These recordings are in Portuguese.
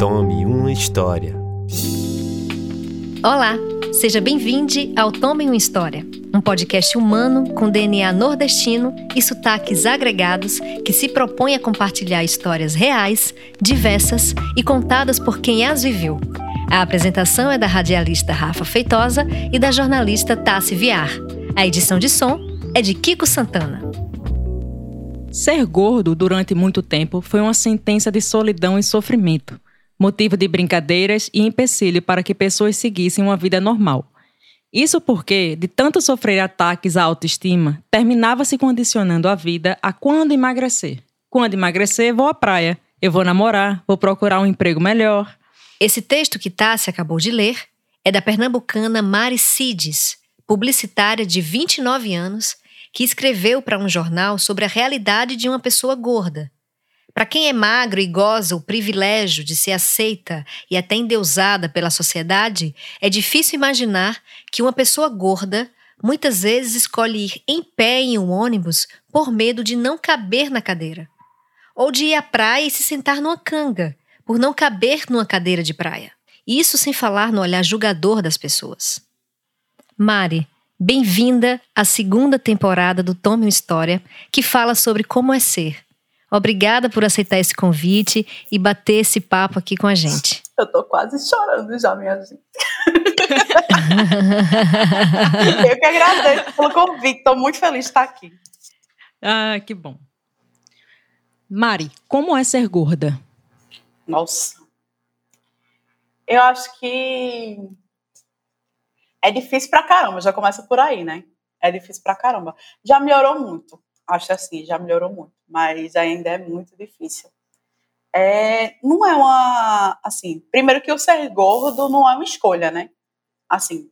Tome uma História. Olá, seja bem-vindo ao Tome uma História, um podcast humano com DNA nordestino e sotaques agregados que se propõe a compartilhar histórias reais, diversas e contadas por quem as viveu. A apresentação é da radialista Rafa Feitosa e da jornalista Tassi Viar. A edição de som é de Kiko Santana. Ser gordo durante muito tempo foi uma sentença de solidão e sofrimento, motivo de brincadeiras e empecilho para que pessoas seguissem uma vida normal. Isso porque, de tanto sofrer ataques à autoestima, terminava se condicionando a vida a quando emagrecer. Quando emagrecer, vou à praia. Eu vou namorar, vou procurar um emprego melhor. Esse texto que Tássia acabou de ler é da pernambucana Mari Cides, publicitária de 29 anos que escreveu para um jornal sobre a realidade de uma pessoa gorda. Para quem é magro e goza o privilégio de ser aceita e até endeusada pela sociedade, é difícil imaginar que uma pessoa gorda muitas vezes escolhe ir em pé em um ônibus por medo de não caber na cadeira. Ou de ir à praia e se sentar numa canga, por não caber numa cadeira de praia. Isso sem falar no olhar julgador das pessoas. Mari, Bem-vinda à segunda temporada do Tome uma História, que fala sobre como é ser. Obrigada por aceitar esse convite e bater esse papo aqui com a gente. Eu tô quase chorando já, minha gente. Eu que agradeço pelo convite, tô muito feliz de estar aqui. Ah, que bom. Mari, como é ser gorda? Nossa. Eu acho que é difícil pra caramba, já começa por aí, né? É difícil pra caramba. Já melhorou muito, acho assim, já melhorou muito, mas ainda é muito difícil. É, não é uma, assim, primeiro que o ser gordo não é uma escolha, né? Assim,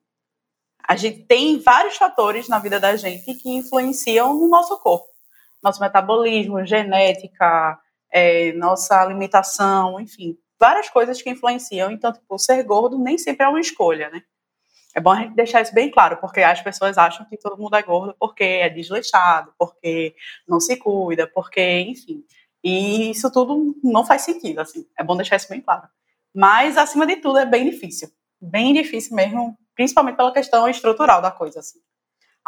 a gente tem vários fatores na vida da gente que influenciam no nosso corpo. Nosso metabolismo, genética, é, nossa alimentação, enfim, várias coisas que influenciam. Então, tipo, ser gordo nem sempre é uma escolha, né? É bom a gente deixar isso bem claro, porque as pessoas acham que todo mundo é gordo porque é desleixado, porque não se cuida, porque, enfim. E isso tudo não faz sentido, assim. É bom deixar isso bem claro. Mas, acima de tudo, é bem difícil. Bem difícil mesmo, principalmente pela questão estrutural da coisa, assim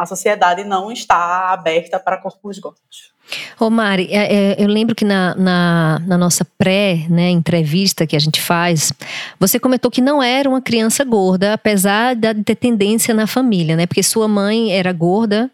a sociedade não está aberta para corpos gordos. Ô Mari, é, é, eu lembro que na, na, na nossa pré-entrevista né, que a gente faz, você comentou que não era uma criança gorda, apesar de ter tendência na família, né? Porque sua mãe era gorda,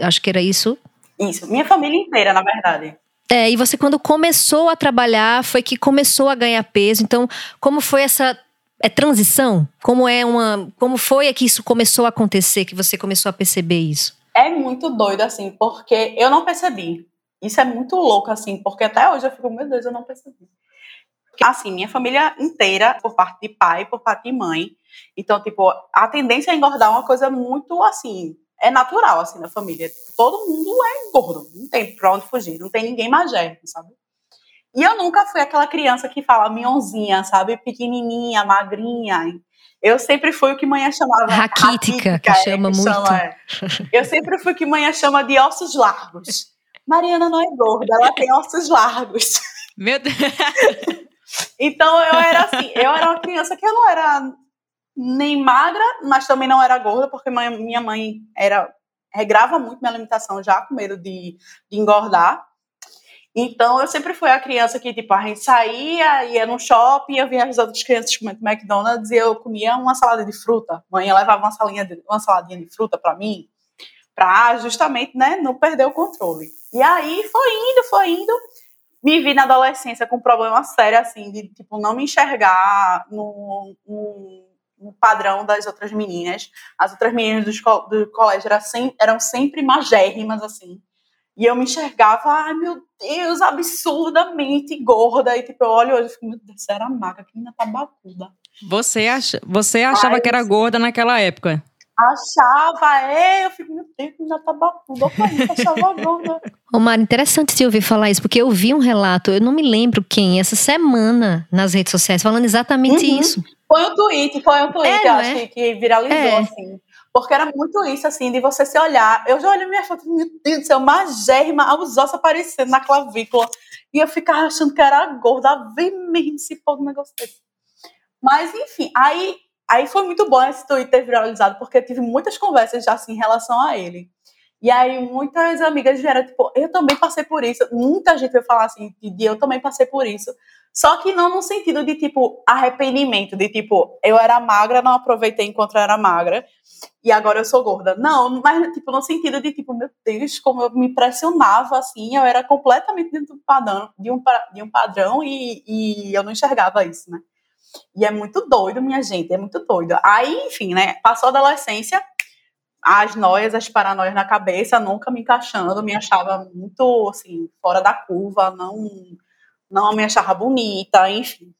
acho que era isso. Isso, minha família inteira, na verdade. É, e você quando começou a trabalhar, foi que começou a ganhar peso. Então, como foi essa é transição? Como é uma, como foi que isso começou a acontecer, que você começou a perceber isso? É muito doido assim, porque eu não percebi. Isso é muito louco assim, porque até hoje eu fico, meu Deus, eu não percebi. Assim, minha família inteira, por parte de pai, por parte de mãe. Então, tipo, a tendência a engordar é uma coisa muito assim, é natural assim na família. Todo mundo é gordo, não tem pra onde fugir, não tem ninguém magérrimo, sabe? E eu nunca fui aquela criança que fala mionzinha, sabe? Pequenininha, magrinha. Eu sempre fui o que mãe chamava. Raquítica, que chama é, que muito. Chama, é. Eu sempre fui o que mãe chama de ossos largos. Mariana não é gorda, ela tem ossos largos. Meu Deus. Então eu era assim, eu era uma criança que eu não era nem magra, mas também não era gorda, porque minha mãe era regrava muito minha alimentação já com medo de, de engordar. Então, eu sempre fui a criança que, tipo, a gente saía, ia no shopping, eu via as outras crianças comendo McDonald's e eu comia uma salada de fruta. Mãe levava uma, salinha de, uma saladinha de fruta para mim, para justamente, né, não perder o controle. E aí, foi indo, foi indo. Me vi na adolescência com um problema sério, assim, de, tipo, não me enxergar no, no, no padrão das outras meninas. As outras meninas do, do colégio eram, eram sempre magérrimas, assim e eu me enxergava, ai meu Deus, absurdamente gorda. E tipo, eu olho hoje e fico, meu Deus, era magra, que menina tabacuda. Você, acha, você achava Mas, que era gorda naquela época? Achava, é, eu fico, meu Deus, que menina tabacuda. Eu achava gorda. Omar, interessante te ouvir falar isso, porque eu vi um relato, eu não me lembro quem, essa semana, nas redes sociais, falando exatamente uhum. isso. Foi um tweet, foi um tweet, é, acho é? que viralizou, é. assim. Porque era muito isso, assim, de você se olhar. Eu já olhei minha foto, meu Deus do céu, magérrima, os ossos aparecendo na clavícula. E eu ficava achando que era gorda, vem mesmo se for um negócio desse. Mas, enfim, aí, aí foi muito bom esse Twitter viralizado, porque eu tive muitas conversas já assim em relação a ele. E aí muitas amigas vieram, tipo, eu também passei por isso. Muita gente veio falar assim, de eu também passei por isso. Só que não no sentido de, tipo, arrependimento, de tipo, eu era magra, não aproveitei enquanto eu era magra, e agora eu sou gorda. Não, mas, tipo, no sentido de, tipo, meu Deus, como eu me pressionava, assim, eu era completamente dentro do padrão, de um, de um padrão e, e eu não enxergava isso, né? E é muito doido, minha gente, é muito doido. Aí, enfim, né, passou a adolescência, as noias, as paranoias na cabeça, nunca me encaixando, me achava muito, assim, fora da curva, não não me achava bonita, enfim.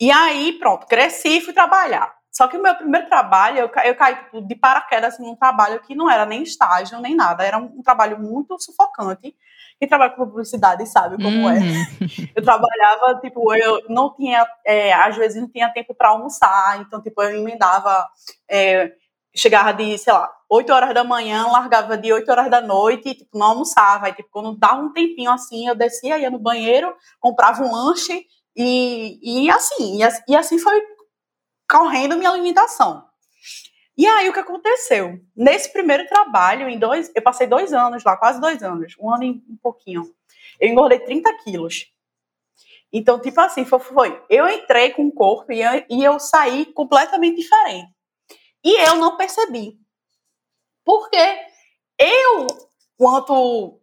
E aí, pronto, cresci e fui trabalhar. Só que o meu primeiro trabalho, eu, eu caí tipo, de paraquedas num trabalho que não era nem estágio, nem nada. Era um, um trabalho muito sufocante. Quem trabalha com publicidade sabe como é. uhum. é. Eu trabalhava, tipo, eu não tinha, é, às vezes não tinha tempo para almoçar, então, tipo, eu emendava, é, chegava de, sei lá, 8 horas da manhã, largava de 8 horas da noite e tipo, não almoçava. Aí, tipo, quando dava um tempinho assim, eu descia, ia no banheiro, comprava um lanche e, e assim, e, e assim foi correndo minha alimentação. E aí o que aconteceu? Nesse primeiro trabalho, em dois, eu passei dois anos lá, quase dois anos, um ano e um pouquinho. Eu engordei 30 quilos. Então, tipo assim, foi, eu entrei com o corpo e eu, e eu saí completamente diferente. E eu não percebi. Porque eu, quanto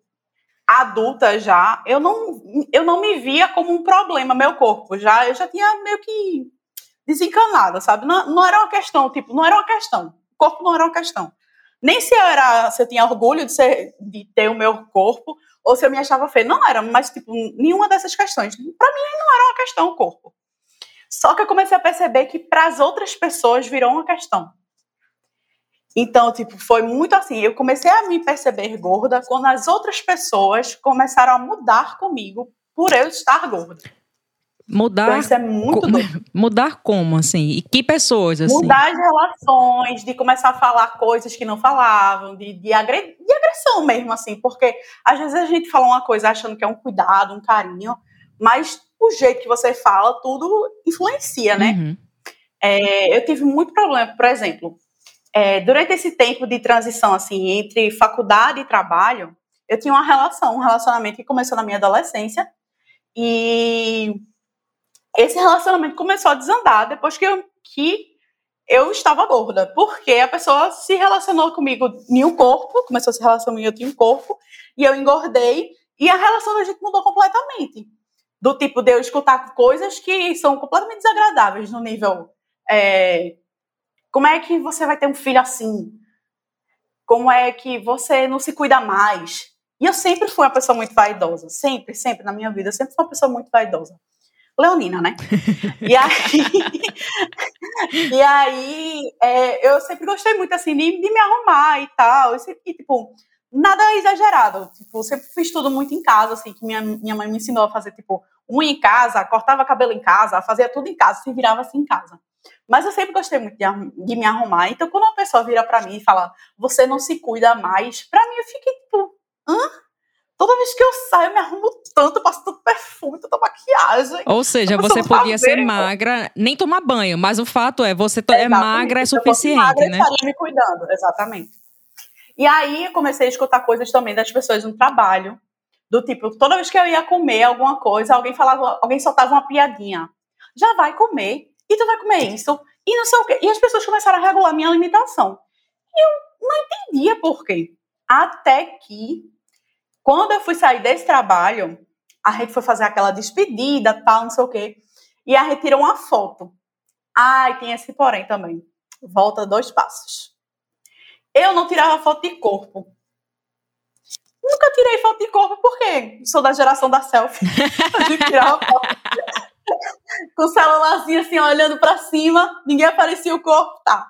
adulta já, eu não, eu não me via como um problema, meu corpo. Já, eu já tinha meio que desencanada, sabe? Não, não era uma questão, tipo, não era uma questão. O corpo não era uma questão. Nem se eu era, se eu tinha orgulho de, ser, de ter o meu corpo, ou se eu me achava feia. Não era, mas, tipo, nenhuma dessas questões. Para mim, não era uma questão o corpo. Só que eu comecei a perceber que para as outras pessoas virou uma questão. Então, tipo, foi muito assim. Eu comecei a me perceber gorda quando as outras pessoas começaram a mudar comigo por eu estar gorda. Mudar. Então, isso é muito doido. Mudar como, assim? E que pessoas, assim? Mudar as relações, de começar a falar coisas que não falavam, de, de, agre... de agressão mesmo, assim. Porque às vezes a gente fala uma coisa achando que é um cuidado, um carinho, mas o jeito que você fala, tudo influencia, né? Uhum. É, eu tive muito problema, por exemplo, é, durante esse tempo de transição, assim, entre faculdade e trabalho, eu tinha uma relação, um relacionamento que começou na minha adolescência, e esse relacionamento começou a desandar depois que eu, que eu estava gorda, porque a pessoa se relacionou comigo em um corpo, começou a se relacionar comigo em um corpo, e eu engordei, e a relação da gente mudou completamente. Do tipo de eu escutar coisas que são completamente desagradáveis no nível é, como é que você vai ter um filho assim? Como é que você não se cuida mais? E eu sempre fui uma pessoa muito vaidosa, sempre, sempre na minha vida, eu sempre fui uma pessoa muito vaidosa. Leonina, né? e aí, e aí é, eu sempre gostei muito assim de, de me arrumar e tal. E, sempre, tipo, nada exagerado. Tipo, sempre fiz tudo muito em casa, assim, que minha, minha mãe me ensinou a fazer, tipo, unha em casa, cortava cabelo em casa, fazia tudo em casa, se virava assim em casa. Mas eu sempre gostei muito de, de me arrumar. Então, quando uma pessoa vira para mim e fala, você não se cuida mais, para mim eu fiquei tipo, hã? Toda vez que eu saio, eu me arrumo tanto, passo tanto perfume, tanta maquiagem. Ou seja, você podia ser magra, nem tomar banho, mas o fato é, você é magra é suficiente, magra, né? Eu me cuidando, exatamente. E aí eu comecei a escutar coisas também das pessoas no trabalho, do tipo, toda vez que eu ia comer alguma coisa, alguém falava, alguém soltava uma piadinha. Já vai comer e tu vai comer isso, e não sei o quê. E as pessoas começaram a regular minha alimentação. E eu não entendia por quê. Até que, quando eu fui sair desse trabalho, a gente foi fazer aquela despedida, tal, não sei o quê, e a gente tirou uma foto. Ai, tem esse porém também. Volta dois passos. Eu não tirava foto de corpo. Nunca tirei foto de corpo, porque sou da geração da selfie. Tirava foto com o celularzinho assim, olhando para cima, ninguém aparecia o corpo, tá.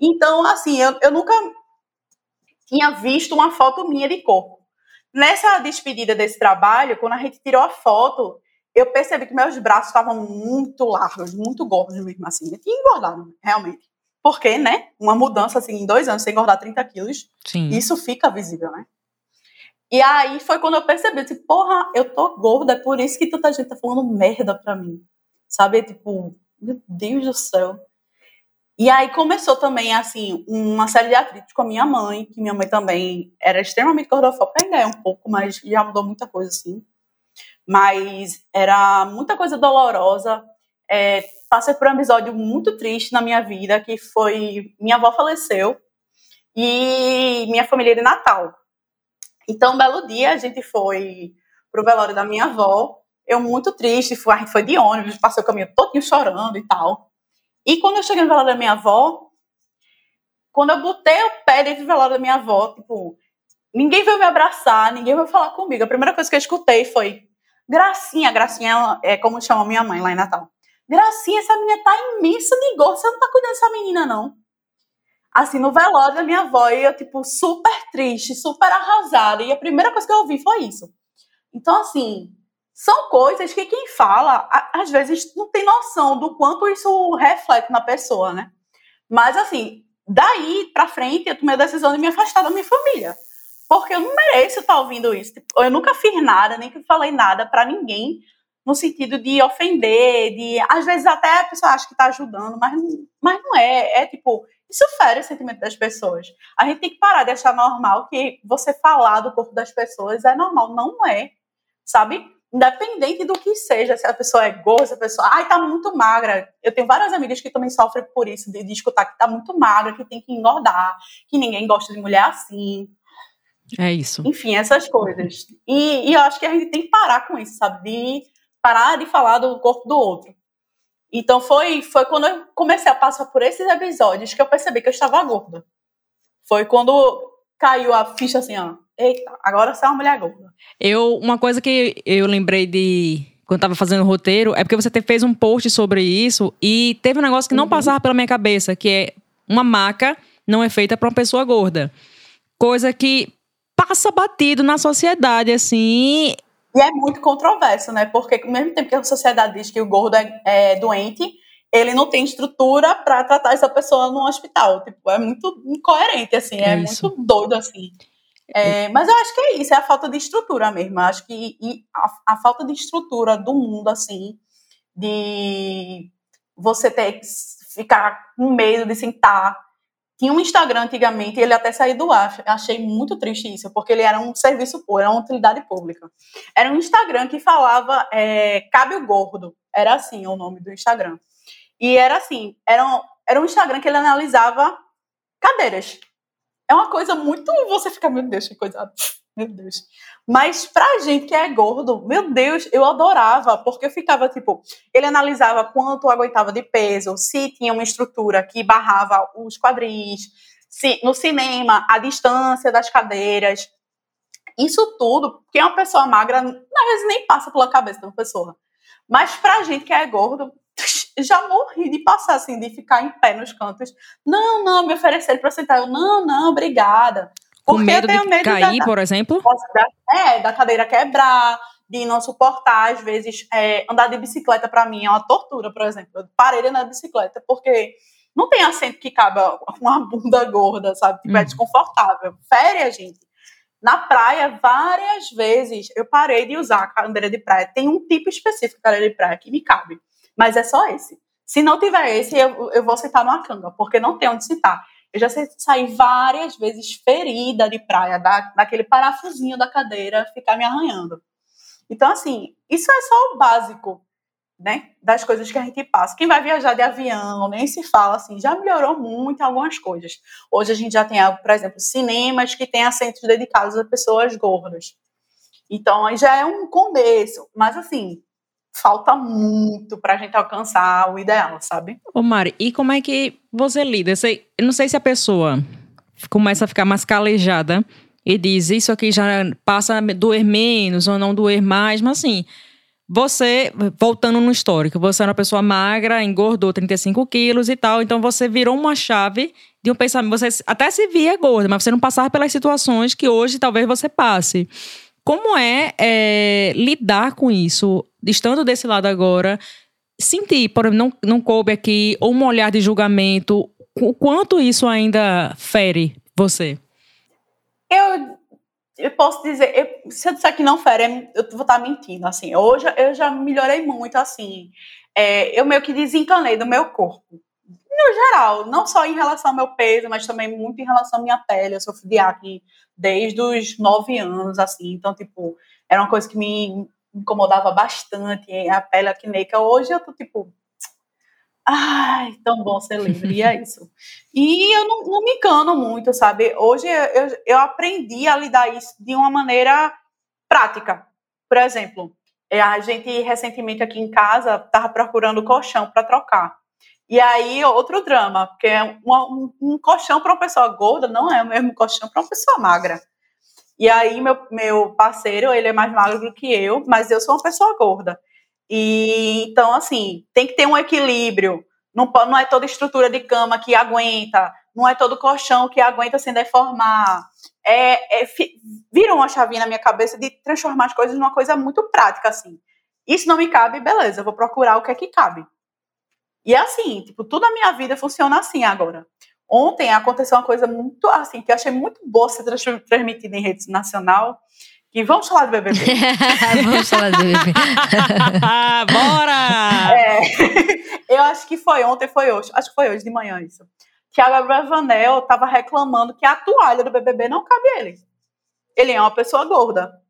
Então, assim, eu, eu nunca tinha visto uma foto minha de corpo. Nessa despedida desse trabalho, quando a gente tirou a foto, eu percebi que meus braços estavam muito largos, muito gordos mesmo assim. Eu tinha engordado, realmente. Porque, né? Uma mudança assim em dois anos, sem engordar 30 quilos, Sim. isso fica visível, né? E aí foi quando eu percebi, tipo, porra, eu tô gorda, é por isso que tanta gente tá falando merda pra mim. Sabe? Tipo, meu Deus do céu. E aí começou também, assim, uma série de atritos com a minha mãe, que minha mãe também era extremamente gordofóbica, ainda é um pouco, mas já mudou muita coisa, assim. Mas era muita coisa dolorosa. É, passei por um episódio muito triste na minha vida, que foi minha avó faleceu e minha família de Natal. Então, um belo dia, a gente foi pro velório da minha avó, eu muito triste, gente foi de ônibus, passei o caminho todinho chorando e tal. E quando eu cheguei no velório da minha avó, quando eu botei o pé dentro do velório da minha avó, tipo, ninguém veio me abraçar, ninguém veio falar comigo. A primeira coisa que eu escutei foi Gracinha, Gracinha é como chama minha mãe lá em Natal. Gracinha, essa menina tá imensa de gordo, você não tá cuidando dessa menina, não. Assim, no velório da minha avó, e eu, tipo, super triste, super arrasada. E a primeira coisa que eu ouvi foi isso. Então, assim, são coisas que quem fala, às vezes, não tem noção do quanto isso reflete na pessoa, né? Mas, assim, daí pra frente, eu tomei a decisão de me afastar da minha família. Porque eu não mereço estar ouvindo isso. Tipo, eu nunca fiz nada, nem falei nada para ninguém, no sentido de ofender, de. Às vezes até a pessoa acha que tá ajudando, mas, mas não é. É tipo, isso fere o sentimento das pessoas. A gente tem que parar de achar normal que você falar do corpo das pessoas é normal. Não é. Sabe? Independente do que seja, se a pessoa é gorda, se a pessoa, ai, tá muito magra. Eu tenho várias amigas que também sofrem por isso, de, de escutar que tá muito magra, que tem que engordar, que ninguém gosta de mulher assim. É isso. Enfim, essas coisas. E, e eu acho que a gente tem que parar com isso, sabe? De parar de falar do corpo do outro. Então foi, foi quando eu comecei a passar por esses episódios que eu percebi que eu estava gorda. Foi quando caiu a ficha assim, ó, eita, agora você é uma mulher gorda. Eu, uma coisa que eu lembrei de quando estava fazendo o roteiro é porque você fez um post sobre isso e teve um negócio que não uhum. passava pela minha cabeça, que é uma maca não é feita para uma pessoa gorda. Coisa que passa batido na sociedade, assim. E é muito controverso, né? Porque ao mesmo tempo que a sociedade diz que o gordo é, é doente, ele não tem estrutura para tratar essa pessoa no hospital. Tipo, é muito incoerente, assim, é, é muito doido, assim. É, mas eu acho que é isso, é a falta de estrutura mesmo. Eu acho que a, a, falta de estrutura do mundo, assim, de você ter que ficar com medo de sentar. Tinha um Instagram antigamente, ele até saiu do ar. Achei muito triste isso, porque ele era um serviço público, era uma utilidade pública. Era um Instagram que falava é, Cabe o Gordo. Era assim o nome do Instagram. E era assim, era um, era um Instagram que ele analisava cadeiras. É uma coisa muito. Você fica, meu Deus, que coisa. Meu Deus. Mas pra gente que é gordo, meu Deus, eu adorava, porque eu ficava tipo. Ele analisava quanto aguentava de peso, se tinha uma estrutura que barrava os quadris, se no cinema, a distância das cadeiras. Isso tudo, porque uma pessoa magra, às vezes nem passa pela cabeça de uma pessoa. Mas pra gente que é gordo, já morri de passar assim, de ficar em pé nos cantos. Não, não, me ofereceram para sentar. Eu, não, não, obrigada. Com medo de medo cair, da, por exemplo? É, da cadeira quebrar, de não suportar, às vezes, é, andar de bicicleta para mim é uma tortura, por exemplo. Eu parei de andar de bicicleta porque não tem assento que caba uma bunda gorda, sabe? Tipo, é uhum. desconfortável. Fere a gente. Na praia, várias vezes, eu parei de usar a cadeira de praia. Tem um tipo específico de cadeira de praia que me cabe. Mas é só esse. Se não tiver esse, eu, eu vou sentar numa canga, porque não tem onde sentar. Eu já saí várias vezes ferida de praia, da, daquele parafusinho da cadeira ficar me arranhando. Então, assim, isso é só o básico, né? Das coisas que a gente passa. Quem vai viajar de avião, nem se fala assim, já melhorou muito algumas coisas. Hoje a gente já tem, por exemplo, cinemas que têm assentos dedicados a pessoas gordas. Então, aí já é um começo. Mas, assim, falta muito para a gente alcançar o ideal, sabe? Ô Mari, e como é que você lida? Eu não sei se a pessoa começa a ficar mais calejada e diz isso aqui já passa a doer menos ou não doer mais, mas assim, você, voltando no histórico, você era uma pessoa magra, engordou 35 quilos e tal, então você virou uma chave de um pensamento. Você até se via gorda, mas você não passava pelas situações que hoje talvez você passe. Como é, é lidar com isso, estando desse lado agora, sentir, por exemplo, não, não coube aqui, ou um olhar de julgamento, o quanto isso ainda fere você? Eu eu posso dizer, eu, se eu disser que não fere, eu vou estar mentindo, assim. Hoje eu já melhorei muito, assim. É, eu meio que desencanei do meu corpo. No geral, não só em relação ao meu peso, mas também muito em relação à minha pele. Eu sofro de acne desde os nove anos, assim. Então, tipo, era uma coisa que me incomodava bastante, a pele acneica. Hoje eu tô, tipo, Ai, tão bom ser livre, e é isso. E eu não, não me encano muito, sabe? Hoje eu, eu aprendi a lidar isso de uma maneira prática. Por exemplo, é, a gente recentemente aqui em casa estava procurando colchão para trocar. E aí, outro drama, porque um, um colchão para uma pessoa gorda não é o mesmo colchão para uma pessoa magra. E aí, meu, meu parceiro, ele é mais magro que eu, mas eu sou uma pessoa gorda. E então, assim, tem que ter um equilíbrio. Não, não é toda estrutura de cama que aguenta, não é todo colchão que aguenta sem deformar. É, é, vira uma chavinha na minha cabeça de transformar as coisas numa coisa muito prática, assim. Isso não me cabe, beleza, vou procurar o que é que cabe. E é assim, tipo, tudo na minha vida funciona assim agora. Ontem aconteceu uma coisa muito assim, que eu achei muito boa ser transmitida em rede nacional, e vamos falar do BBB. vamos falar do BBB. Bora! É, eu acho que foi ontem, foi hoje. Acho que foi hoje de manhã isso. Que a Gabriel Vanel tava reclamando que a toalha do BBB não cabe a ele. Ele é uma pessoa gorda.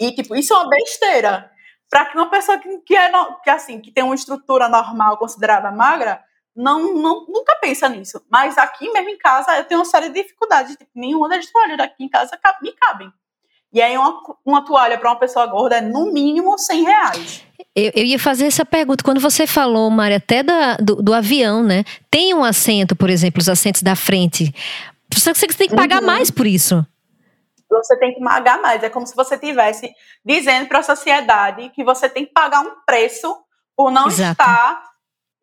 E, tipo, isso é uma besteira. Para que uma pessoa que, que, é, que, assim, que tem uma estrutura normal considerada magra, não, não, nunca pensa nisso. Mas aqui mesmo em casa eu tenho uma série de dificuldades. Tipo, nenhuma das toalhas aqui em casa me cabem. E aí uma, uma toalha para uma pessoa gorda é no mínimo 100 reais. Eu, eu, ia fazer essa pergunta. Quando você falou, Mari, até da, do, do, avião, né? Tem um assento, por exemplo, os assentos da frente. Você, você tem que pagar uhum. mais por isso. Você tem que pagar mais. É como se você tivesse dizendo para a sociedade que você tem que pagar um preço por não Exato. estar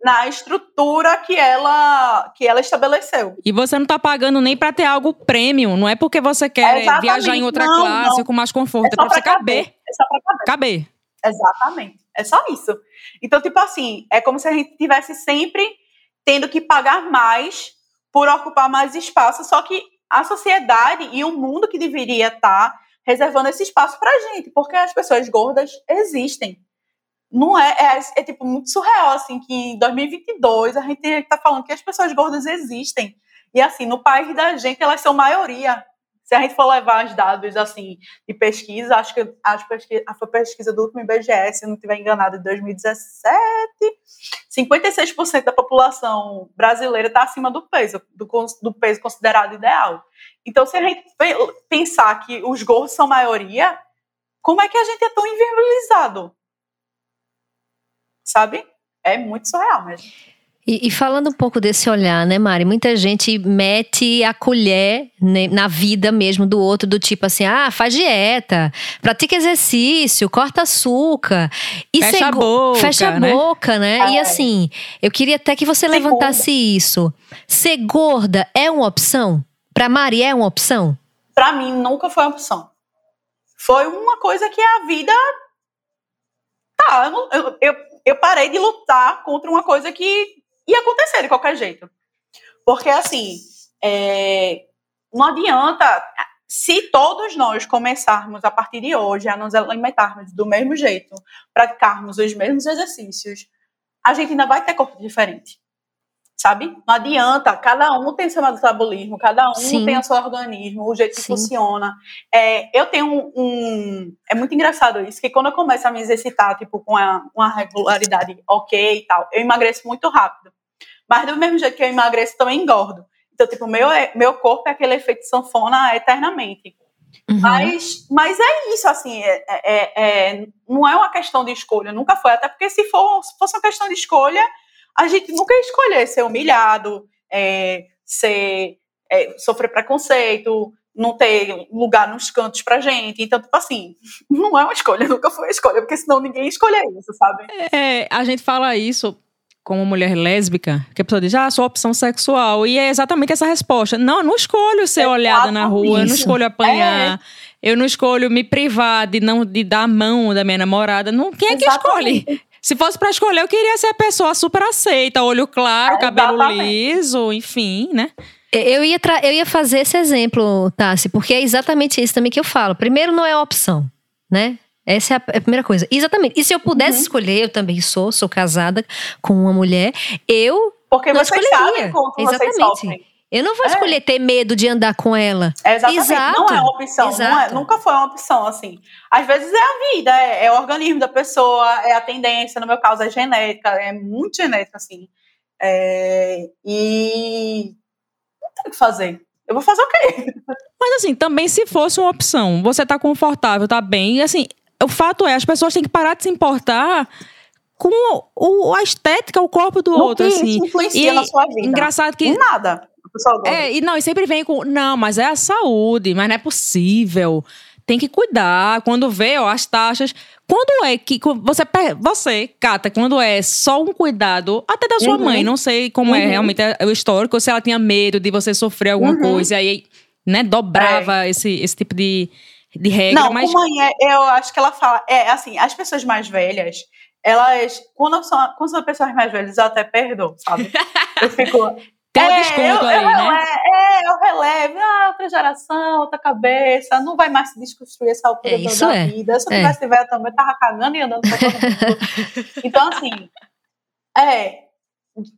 na estrutura que ela que ela estabeleceu. E você não está pagando nem para ter algo premium, não é porque você quer é viajar em outra não, classe não. com mais conforto, é, é para você caber. caber. É só para caber. caber. Exatamente. É só isso. Então, tipo assim, é como se a gente tivesse sempre tendo que pagar mais por ocupar mais espaço, só que a sociedade e o mundo que deveria estar tá reservando esse espaço para gente, porque as pessoas gordas existem não é, é, é, tipo muito surreal assim que em 2022 a gente está falando que as pessoas gordas existem. E assim no país da gente elas são maioria. Se a gente for levar os dados assim de pesquisa acho que acho que a pesquisa do último IBGE se não estiver enganado de 2017 56% da população brasileira está acima do peso do, do peso considerado ideal. Então se a gente pensar que os gordos são maioria como é que a gente é tão inviabilizado sabe? É muito surreal mesmo. E, e, falando um pouco desse olhar, né, Mari? Muita gente mete a colher né, na vida mesmo do outro, do tipo assim, ah, faz dieta, pratica exercício, corta açúcar. E fecha a boca. Fecha a né? boca, né? É. E assim, eu queria até que você levantasse isso. Ser gorda é uma opção? Pra Mari é uma opção? Pra mim, nunca foi uma opção. Foi uma coisa que a vida. Tá, eu, eu, eu eu parei de lutar contra uma coisa que ia acontecer de qualquer jeito. Porque, assim, é, não adianta. Se todos nós começarmos a partir de hoje a nos alimentarmos do mesmo jeito, praticarmos os mesmos exercícios, a gente ainda vai ter corpo diferente sabe? Não adianta, cada um tem seu metabolismo, cada um Sim. tem o seu organismo, o jeito que Sim. funciona. É, eu tenho um, um, É muito engraçado isso, que quando eu começo a me exercitar, tipo, com uma, uma regularidade ok e tal, eu emagreço muito rápido. Mas do mesmo jeito que eu emagreço, também engordo. Então, tipo, meu, meu corpo é aquele efeito sanfona eternamente. Uhum. Mas, mas é isso, assim, é, é, é, não é uma questão de escolha, nunca foi. Até porque se, for, se fosse uma questão de escolha, a gente nunca ia escolher ser humilhado, é, ser, é, sofrer preconceito, não ter lugar nos cantos pra gente. Então, tipo assim, não é uma escolha, nunca foi uma escolha, porque senão ninguém ia escolher isso, sabe? É, a gente fala isso como mulher lésbica, que a pessoa diz, ah, sua opção sexual. E é exatamente essa resposta. Não, eu não escolho ser é olhada na rua, eu não escolho apanhar. É. Eu não escolho me privar de não de dar a mão da minha namorada. Não, quem é exatamente. que escolhe? Se fosse para escolher, eu queria ser a pessoa super aceita, olho claro, é, cabelo liso, enfim, né? Eu ia, eu ia fazer esse exemplo, Tassi, porque é exatamente isso também que eu falo. Primeiro, não é opção, né? Essa é a, é a primeira coisa. Exatamente. E se eu pudesse uhum. escolher, eu também sou, sou casada com uma mulher, eu porque não você escolheria. sabe Exatamente. Eu não vou é. escolher ter medo de andar com ela. É exatamente. Exato. Não é uma opção. Não é, nunca foi uma opção, assim. Às vezes é a vida, é, é, o organismo da pessoa, é a tendência, no meu caso é genética, é muito genética, assim. É, e não tem o que fazer. Eu vou fazer o quê? Mas assim, também se fosse uma opção, você tá confortável, tá bem, e assim, o fato é, as pessoas têm que parar de se importar com o, a estética, o corpo do no outro, que assim. Isso influencia e, na sua vida. Engraçado que. Nada. É, e não, e sempre vem com, não, mas é a saúde, mas não é possível. Tem que cuidar. Quando vê, ó, as taxas. Quando é que você, você, Cata, quando é só um cuidado, até da sua uhum. mãe, não sei como é uhum. é realmente o histórico, se ela tinha medo de você sofrer alguma uhum. coisa, e aí, né, dobrava é. esse, esse tipo de, de regra. Não, mas... mãe, é, eu acho que ela fala, é assim, as pessoas mais velhas, elas, quando são, quando são pessoas mais velhas, eu até perdoo, sabe? Eu fico, tem um é, desconto eu, aí, eu, né? É, é, eu relevo, ah, outra geração, outra cabeça, não vai mais se desconstruir essa altura é, isso da é. vida. Se eu é. tivesse velha também, eu tava cagando e andando pra todo mundo. então, assim, é.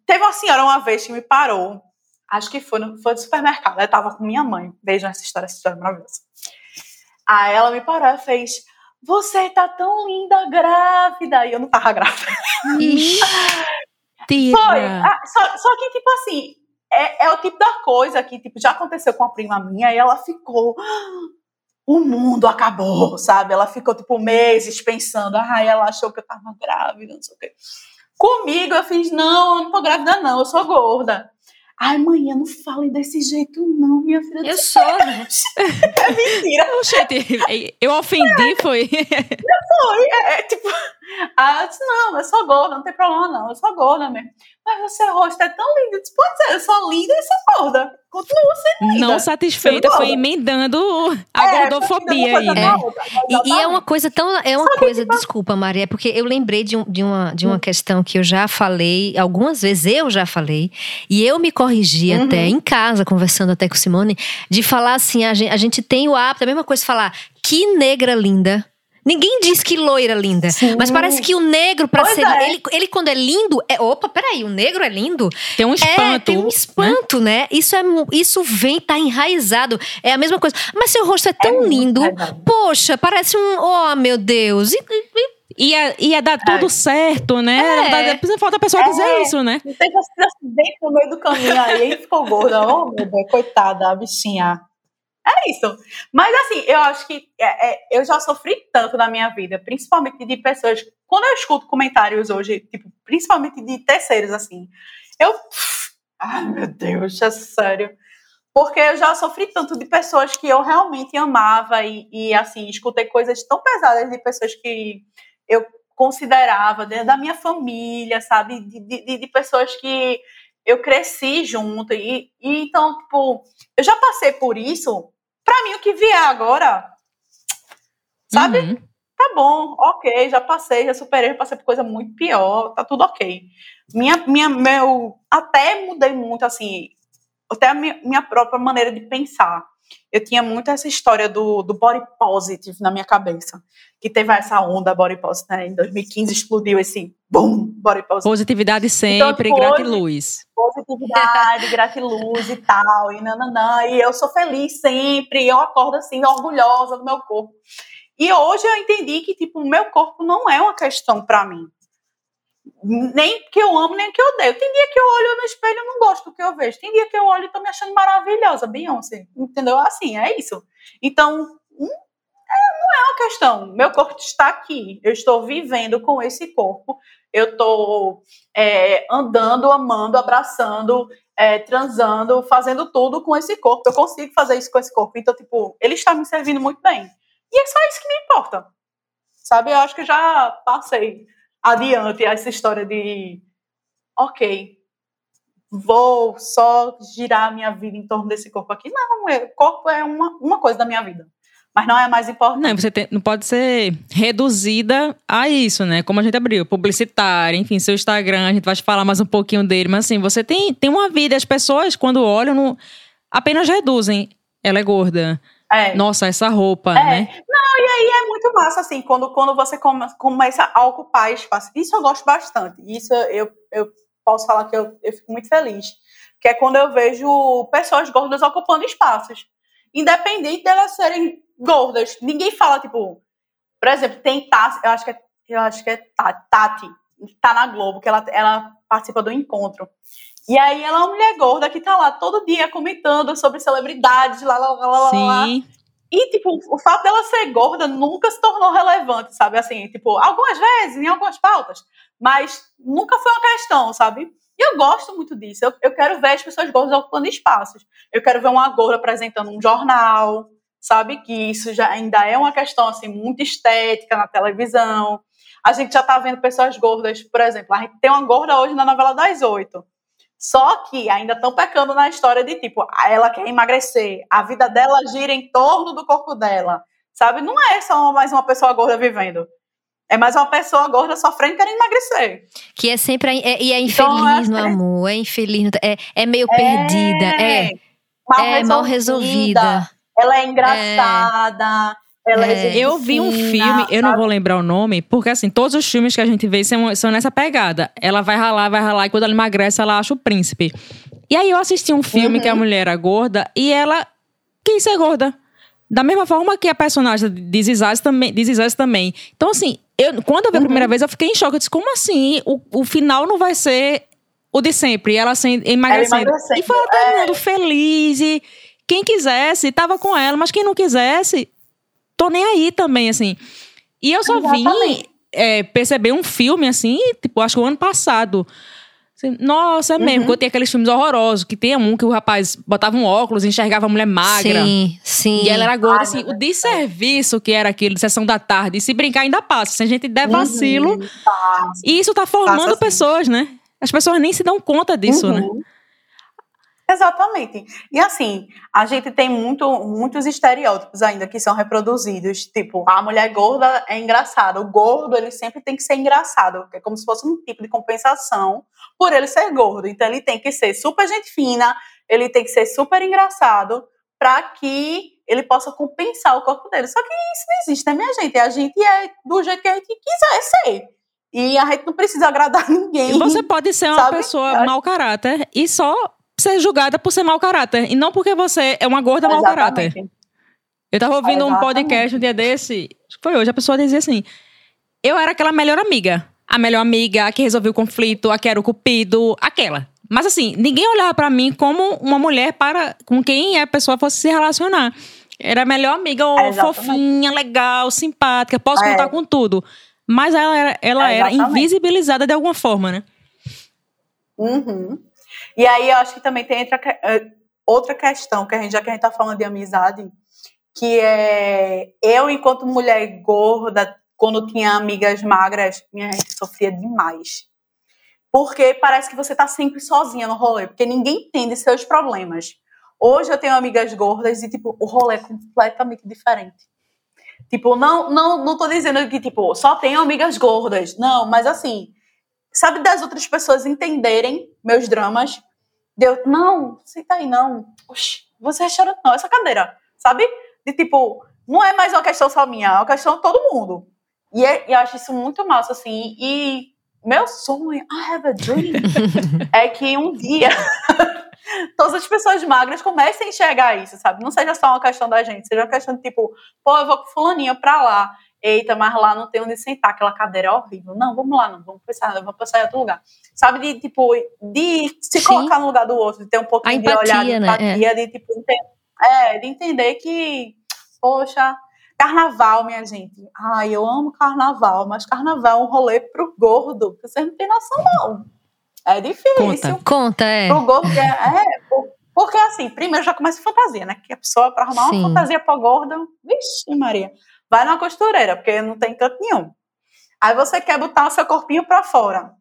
Teve uma senhora uma vez que me parou, acho que foi no, foi no supermercado, eu tava com minha mãe, vejam essa história, essa história é maravilhosa. Aí ela me parou e fez, você tá tão linda grávida, e eu não tava grávida. Foi. Ah, só, só que, tipo assim, é, é o tipo da coisa que tipo, já aconteceu com a prima minha e ela ficou. O mundo acabou, sabe? Ela ficou, tipo, meses pensando. Ah, ela achou que eu tava grávida, não sei o quê. Comigo, eu fiz: não, eu não tô grávida, não, eu sou gorda. Ai, manhã, não falem desse jeito, não, minha filha. Eu sou, né? é mentira. Oxente, eu ofendi, foi. Foi, é, é tipo. Ah, eu disse, não, eu sou gorda, não tem problema, não, eu sou gorda mesmo. Mas você rosto é tão lindo. Eu disse, pois é, eu sou linda e sou gorda. Continua sendo linda. Não satisfeita, foi emendando a é, gordofobia aí, né? E, e, é uma coisa tão. É uma Só coisa, que, desculpa, Maria, é porque eu lembrei de, um, de, uma, de uma hum. questão que eu já falei, algumas vezes eu já falei, e eu me corrigi uhum. até em casa, conversando até com Simone, de falar assim: a gente, a gente tem o hábito, a mesma coisa, falar que negra linda. Ninguém diz que loira linda. Sim. Mas parece que o negro, para ser. É. Ele, ele, quando é lindo, é. Opa, peraí, o negro é lindo? Tem um espanto. É, tem um espanto, né? né? Isso, é, isso vem, tá enraizado. É a mesma coisa. Mas seu rosto é tão é lindo. Poxa, parece um. Oh, meu Deus. E, e, Ia, ia dar tudo é. certo, né? É. Falta a pessoa dizer é. isso, né? Não tem acidente no meio do caminho aí, ficou gorda. Oh, meu Deus, coitada, a bichinha. É isso. Mas assim, eu acho que é, é, eu já sofri tanto na minha vida, principalmente de pessoas. Quando eu escuto comentários hoje, tipo, principalmente de terceiros, assim, eu. Ai, meu Deus, é sério. Porque eu já sofri tanto de pessoas que eu realmente amava e, e assim, escutei coisas tão pesadas de pessoas que eu considerava, dentro da minha família, sabe? De, de, de pessoas que eu cresci junto. E, e então, tipo, eu já passei por isso para mim, o que vier agora, sabe? Uhum. Tá bom, ok, já passei, já superei, já passei por coisa muito pior, tá tudo ok. Minha, minha, meu, até mudei muito, assim, até a minha, minha própria maneira de pensar. Eu tinha muito essa história do, do body positive na minha cabeça, que teve essa onda body positive, né? Em 2015 explodiu esse boom, body positive. Positividade então, sempre, então, gratiluz positividade, gratiluz e tal, e nananã, e eu sou feliz sempre, eu acordo assim, orgulhosa do meu corpo. E hoje eu entendi que, tipo, o meu corpo não é uma questão para mim. Nem que eu amo, nem que eu odeio. Tem dia que eu olho no espelho e não gosto do que eu vejo. Tem dia que eu olho e tô me achando maravilhosa, Beyoncé. Entendeu? Assim, é isso. Então, hum, é, não é uma questão. Meu corpo está aqui. Eu estou vivendo com esse corpo eu estou é, andando, amando, abraçando, é, transando, fazendo tudo com esse corpo. Eu consigo fazer isso com esse corpo. Então, tipo, ele está me servindo muito bem. E é só isso que me importa. Sabe? Eu acho que já passei adiante essa história de, ok, vou só girar a minha vida em torno desse corpo aqui. Não, o é, corpo é uma, uma coisa da minha vida mas não é mais importante. Não, você tem, não pode ser reduzida a isso, né? Como a gente abriu, publicitário, enfim, seu Instagram, a gente vai falar mais um pouquinho dele, mas assim, você tem, tem uma vida, as pessoas quando olham, não, apenas reduzem. Ela é gorda. É. Nossa, essa roupa, É. né? Não, e aí é muito massa, assim, quando, quando você come- começa a ocupar espaço. Isso eu gosto bastante. Isso eu, eu posso falar que eu, eu fico muito feliz. Que é quando eu vejo pessoas gordas ocupando espaços. Independente delas serem gordas. Ninguém fala, tipo... Por exemplo, tem Tati, eu acho que é, eu acho que é Ta- Tati, tá na Globo, que ela, ela participa do encontro. E aí ela é uma mulher gorda que tá lá todo dia comentando sobre celebridades, lá, lá, lá, lá, lá, lá. Sim. E, tipo, o fato dela ser gorda nunca se tornou relevante, sabe? Assim, tipo, algumas vezes, em algumas pautas, mas nunca foi uma questão, sabe? E eu gosto muito disso. Eu, eu quero ver as pessoas gordas ocupando espaços. Eu quero ver uma gorda apresentando um jornal, sabe? Que isso já ainda é uma questão, assim, muito estética na televisão. A gente já tá vendo pessoas gordas, por exemplo, a gente tem uma gorda hoje na novela das oito. Só que ainda estão pecando na história de tipo, ela quer emagrecer, a vida dela gira em torno do corpo dela, sabe? Não é só mais uma pessoa gorda vivendo. É mais uma pessoa gorda sofrendo querendo emagrecer. Que é sempre. é- e é Então, infeliz é- no amor, é infeliz. É, é meio perdida. É, mal é mal resolvida. Ela é engraçada. É, É. Eu vi um filme, eu não vou lembrar o nome, porque assim, todos os filmes que a gente vê são, são nessa pegada. Ela vai ralar, vai ralar, e quando ela emagrece, ela acha o príncipe. E aí eu assisti um filme Uhum. que a mulher era gorda e ela quis ser gorda. Da mesma forma que a personagem de Zizaz também, de Zizaz também. Então, assim, eu, quando eu vi a Uhum. primeira vez, eu fiquei em choque. Eu disse, como assim? O, o final não vai ser o de sempre. Ela sem, emagrecendo. emagrecendo, E foi todo mundo feliz. E quem quisesse, tava com ela. Mas quem não quisesse, tô nem aí também, assim. E eu só vim Exatamente. é, perceber um filme, assim, tipo, acho que o ano passado. Assim, nossa, é mesmo. Uhum. Quando tem aqueles filmes horrorosos, que tem um que o rapaz botava um óculos e enxergava a mulher magra. sim, sim. E ela era gorda, assim, meu o desserviço que era aquilo, de sessão da tarde. E se brincar, ainda passa. Se a gente der vacilo. Uhum. E isso tá formando pessoas, né? As pessoas nem se dão conta disso, né? Exatamente. E assim, a gente tem muito, muitos estereótipos ainda que são reproduzidos. Tipo, a mulher gorda é engraçada. O gordo, ele sempre tem que ser engraçado. É como se fosse um tipo de compensação por ele ser gordo. Então, ele tem que ser super gente fina, ele tem que ser super engraçado para que ele possa compensar o corpo dele. Só que isso não existe, né, minha gente? A gente é do jeito que a gente quiser ser. E a gente não precisa agradar ninguém. E você pode ser uma Sabe? pessoa mau caráter e só ser julgada por ser mau caráter. E não porque você é uma gorda mau caráter. Exatamente. Eu tava ouvindo um Exatamente. podcast um dia desse, acho que foi hoje, a pessoa dizia assim: eu era aquela melhor amiga. A melhor amiga, a que resolveu o conflito, a que era o cupido, aquela. Mas assim, ninguém olhava pra mim como uma mulher para com quem a pessoa fosse se relacionar. Era a melhor amiga, ó, Exatamente. fofinha, legal, simpática, posso É. contar com tudo. Mas ela era, ela era Exatamente. invisibilizada de alguma forma, né? Uhum. E aí eu acho que também tem que- eh, outra questão, que a gente, já que a gente tá falando de amizade, que é eu, enquanto mulher gorda, quando tinha amigas magras, minha gente sofria demais. Porque parece que você tá sempre sozinha no rolê, porque ninguém entende seus problemas. Hoje eu tenho amigas gordas e, tipo, o rolê é completamente diferente. Tipo, não, não, não tô dizendo que, tipo, só tenho amigas gordas. Não, mas assim, sabe das outras pessoas entenderem meus dramas? Deu, não, senta aí, não. Oxi, você é chorando, não, essa cadeira, sabe? De tipo, não é mais uma questão só minha, é uma questão de todo mundo. E, é- e eu acho isso muito massa, assim. E meu sonho, I have a dream, é que um dia todas as pessoas magras comecem a enxergar isso, sabe? Não seja só uma questão da gente, seja uma questão de tipo, pô, eu vou com fulaninha pra lá. Eita, mas lá não tem onde sentar, aquela cadeira é horrível. Não, vamos lá, não, vamos pensar, vamos pensar em outro lugar. Sabe, de tipo, de se Sim. colocar no lugar do outro, de ter um pouquinho A de olhar de empatia, né? empatia, de tipo, é, de entender que, poxa, carnaval, minha gente. Ai, eu amo carnaval, mas carnaval é um rolê pro gordo, que vocês não têm noção, não. É difícil. Conta. Conta, é. Pro gordo, é, é, por- porque assim, primeiro já começa a fantasia, né? Que a pessoa, pra arrumar Sim. uma fantasia pra gorda, vixe, Maria, vai na costureira, porque não tem canto nenhum. Aí você quer botar o seu corpinho pra fora.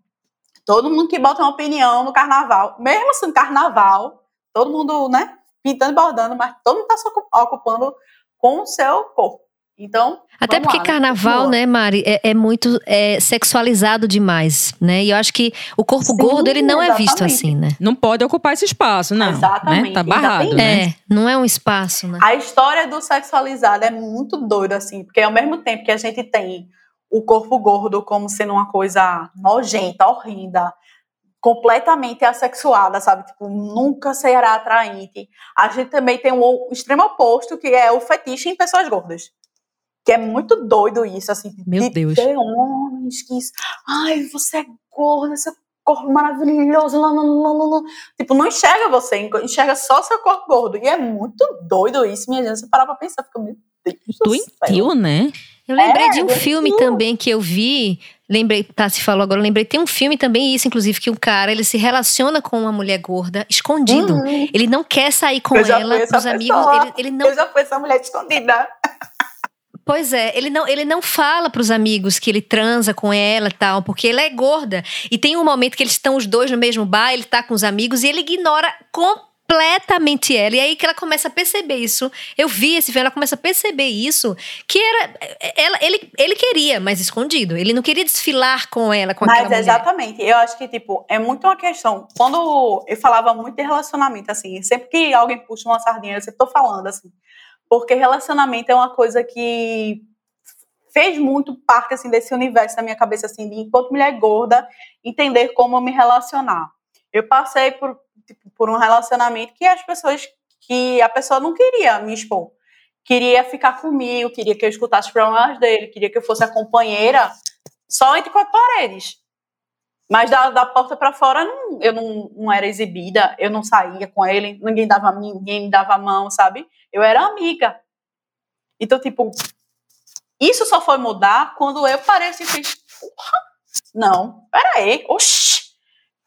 Todo mundo que bota uma opinião no carnaval, mesmo sendo carnaval, todo mundo, né, pintando e bordando, mas todo mundo tá se ocu- ocupando com o seu corpo. Então. Até porque lá, né? carnaval, né, Mari, é, é muito é, sexualizado demais, né? E eu acho que o corpo Sim, gordo, ele não é visto exatamente. assim, né? Não pode ocupar esse espaço, não. Exatamente, Né? Tá barrado, né? É, não é um espaço, né? A história do sexualizado é muito doida, assim, porque ao mesmo tempo que a gente tem o corpo gordo como sendo uma coisa nojenta, horrenda, completamente assexuada, sabe? Tipo, nunca será atraente. A gente também tem o extremo oposto, que é o fetiche em pessoas gordas. Que é muito doido isso, assim. Meu de Deus. ter homens que. Ai, você é gorda, seu corpo maravilhoso. Lá, lá, lá. Tipo, não enxerga você, enxerga só seu corpo gordo. E é muito doido isso, minha gente. Você parar pra pensar, fica, céu. Doentio, né? Eu lembrei É, de um doentio. filme também que eu vi. Lembrei, tá, se falou agora, lembrei, tem um filme também, isso, inclusive, que um cara ele se relaciona com uma mulher gorda escondido. Uhum. Ele não quer sair com ela pros amigos. Ele, ele não Eu já fui essa mulher escondida. Pois é, ele não, ele não fala pros amigos que ele transa com ela e tal, porque ela é gorda. E tem um momento que eles estão os dois no mesmo bar, ele tá com os amigos e ele ignora completamente ela. E aí que ela começa a perceber isso. Eu vi esse filme, ela começa a perceber isso, que era ela, ele, ele queria, mas escondido. Ele não queria desfilar com ela, com Mas aquela mulher. exatamente, eu acho que, tipo, é muito uma questão. Quando eu falava muito de relacionamento, assim, sempre que alguém puxa uma sardinha, eu sempre tô falando, assim. Porque relacionamento é uma coisa que fez muito parte, assim, desse universo na minha cabeça, assim, de enquanto mulher gorda, entender como me relacionar. Eu passei por, tipo, por um relacionamento que as pessoas, que a pessoa não queria me expor. Queria ficar comigo, queria que eu escutasse os problemas dele, queria que eu fosse a companheira só entre quatro paredes. Mas da, da porta para fora não- eu não, não era exibida, eu não saía com ele, ninguém dava ninguém me dava a mão, sabe? Eu era amiga. Então, tipo, isso só foi mudar quando eu parei assim fiz, porra, não, peraí, oxi,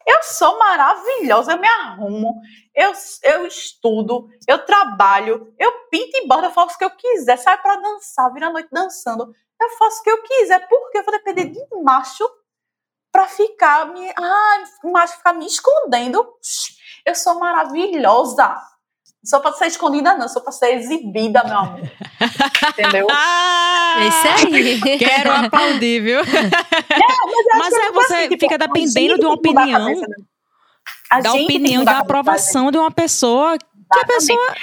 eu sou maravilhosa, eu me arrumo, eu, eu estudo, eu trabalho, eu pinto e bordo, eu faço o que eu quiser, saio pra dançar, vira a noite dançando, eu faço o que eu quiser, porque eu vou depender de macho pra ficar me. Ah, macho ficar me escondendo. Eu sou maravilhosa. Não sou pra ser escondida, não, sou pra ser exibida, meu amor. Entendeu? É isso aí. Quero aplaudir, viu? Mas é, você tipo, fica dependendo de uma opinião, né? da opinião, da aprovação de uma pessoa que a pessoa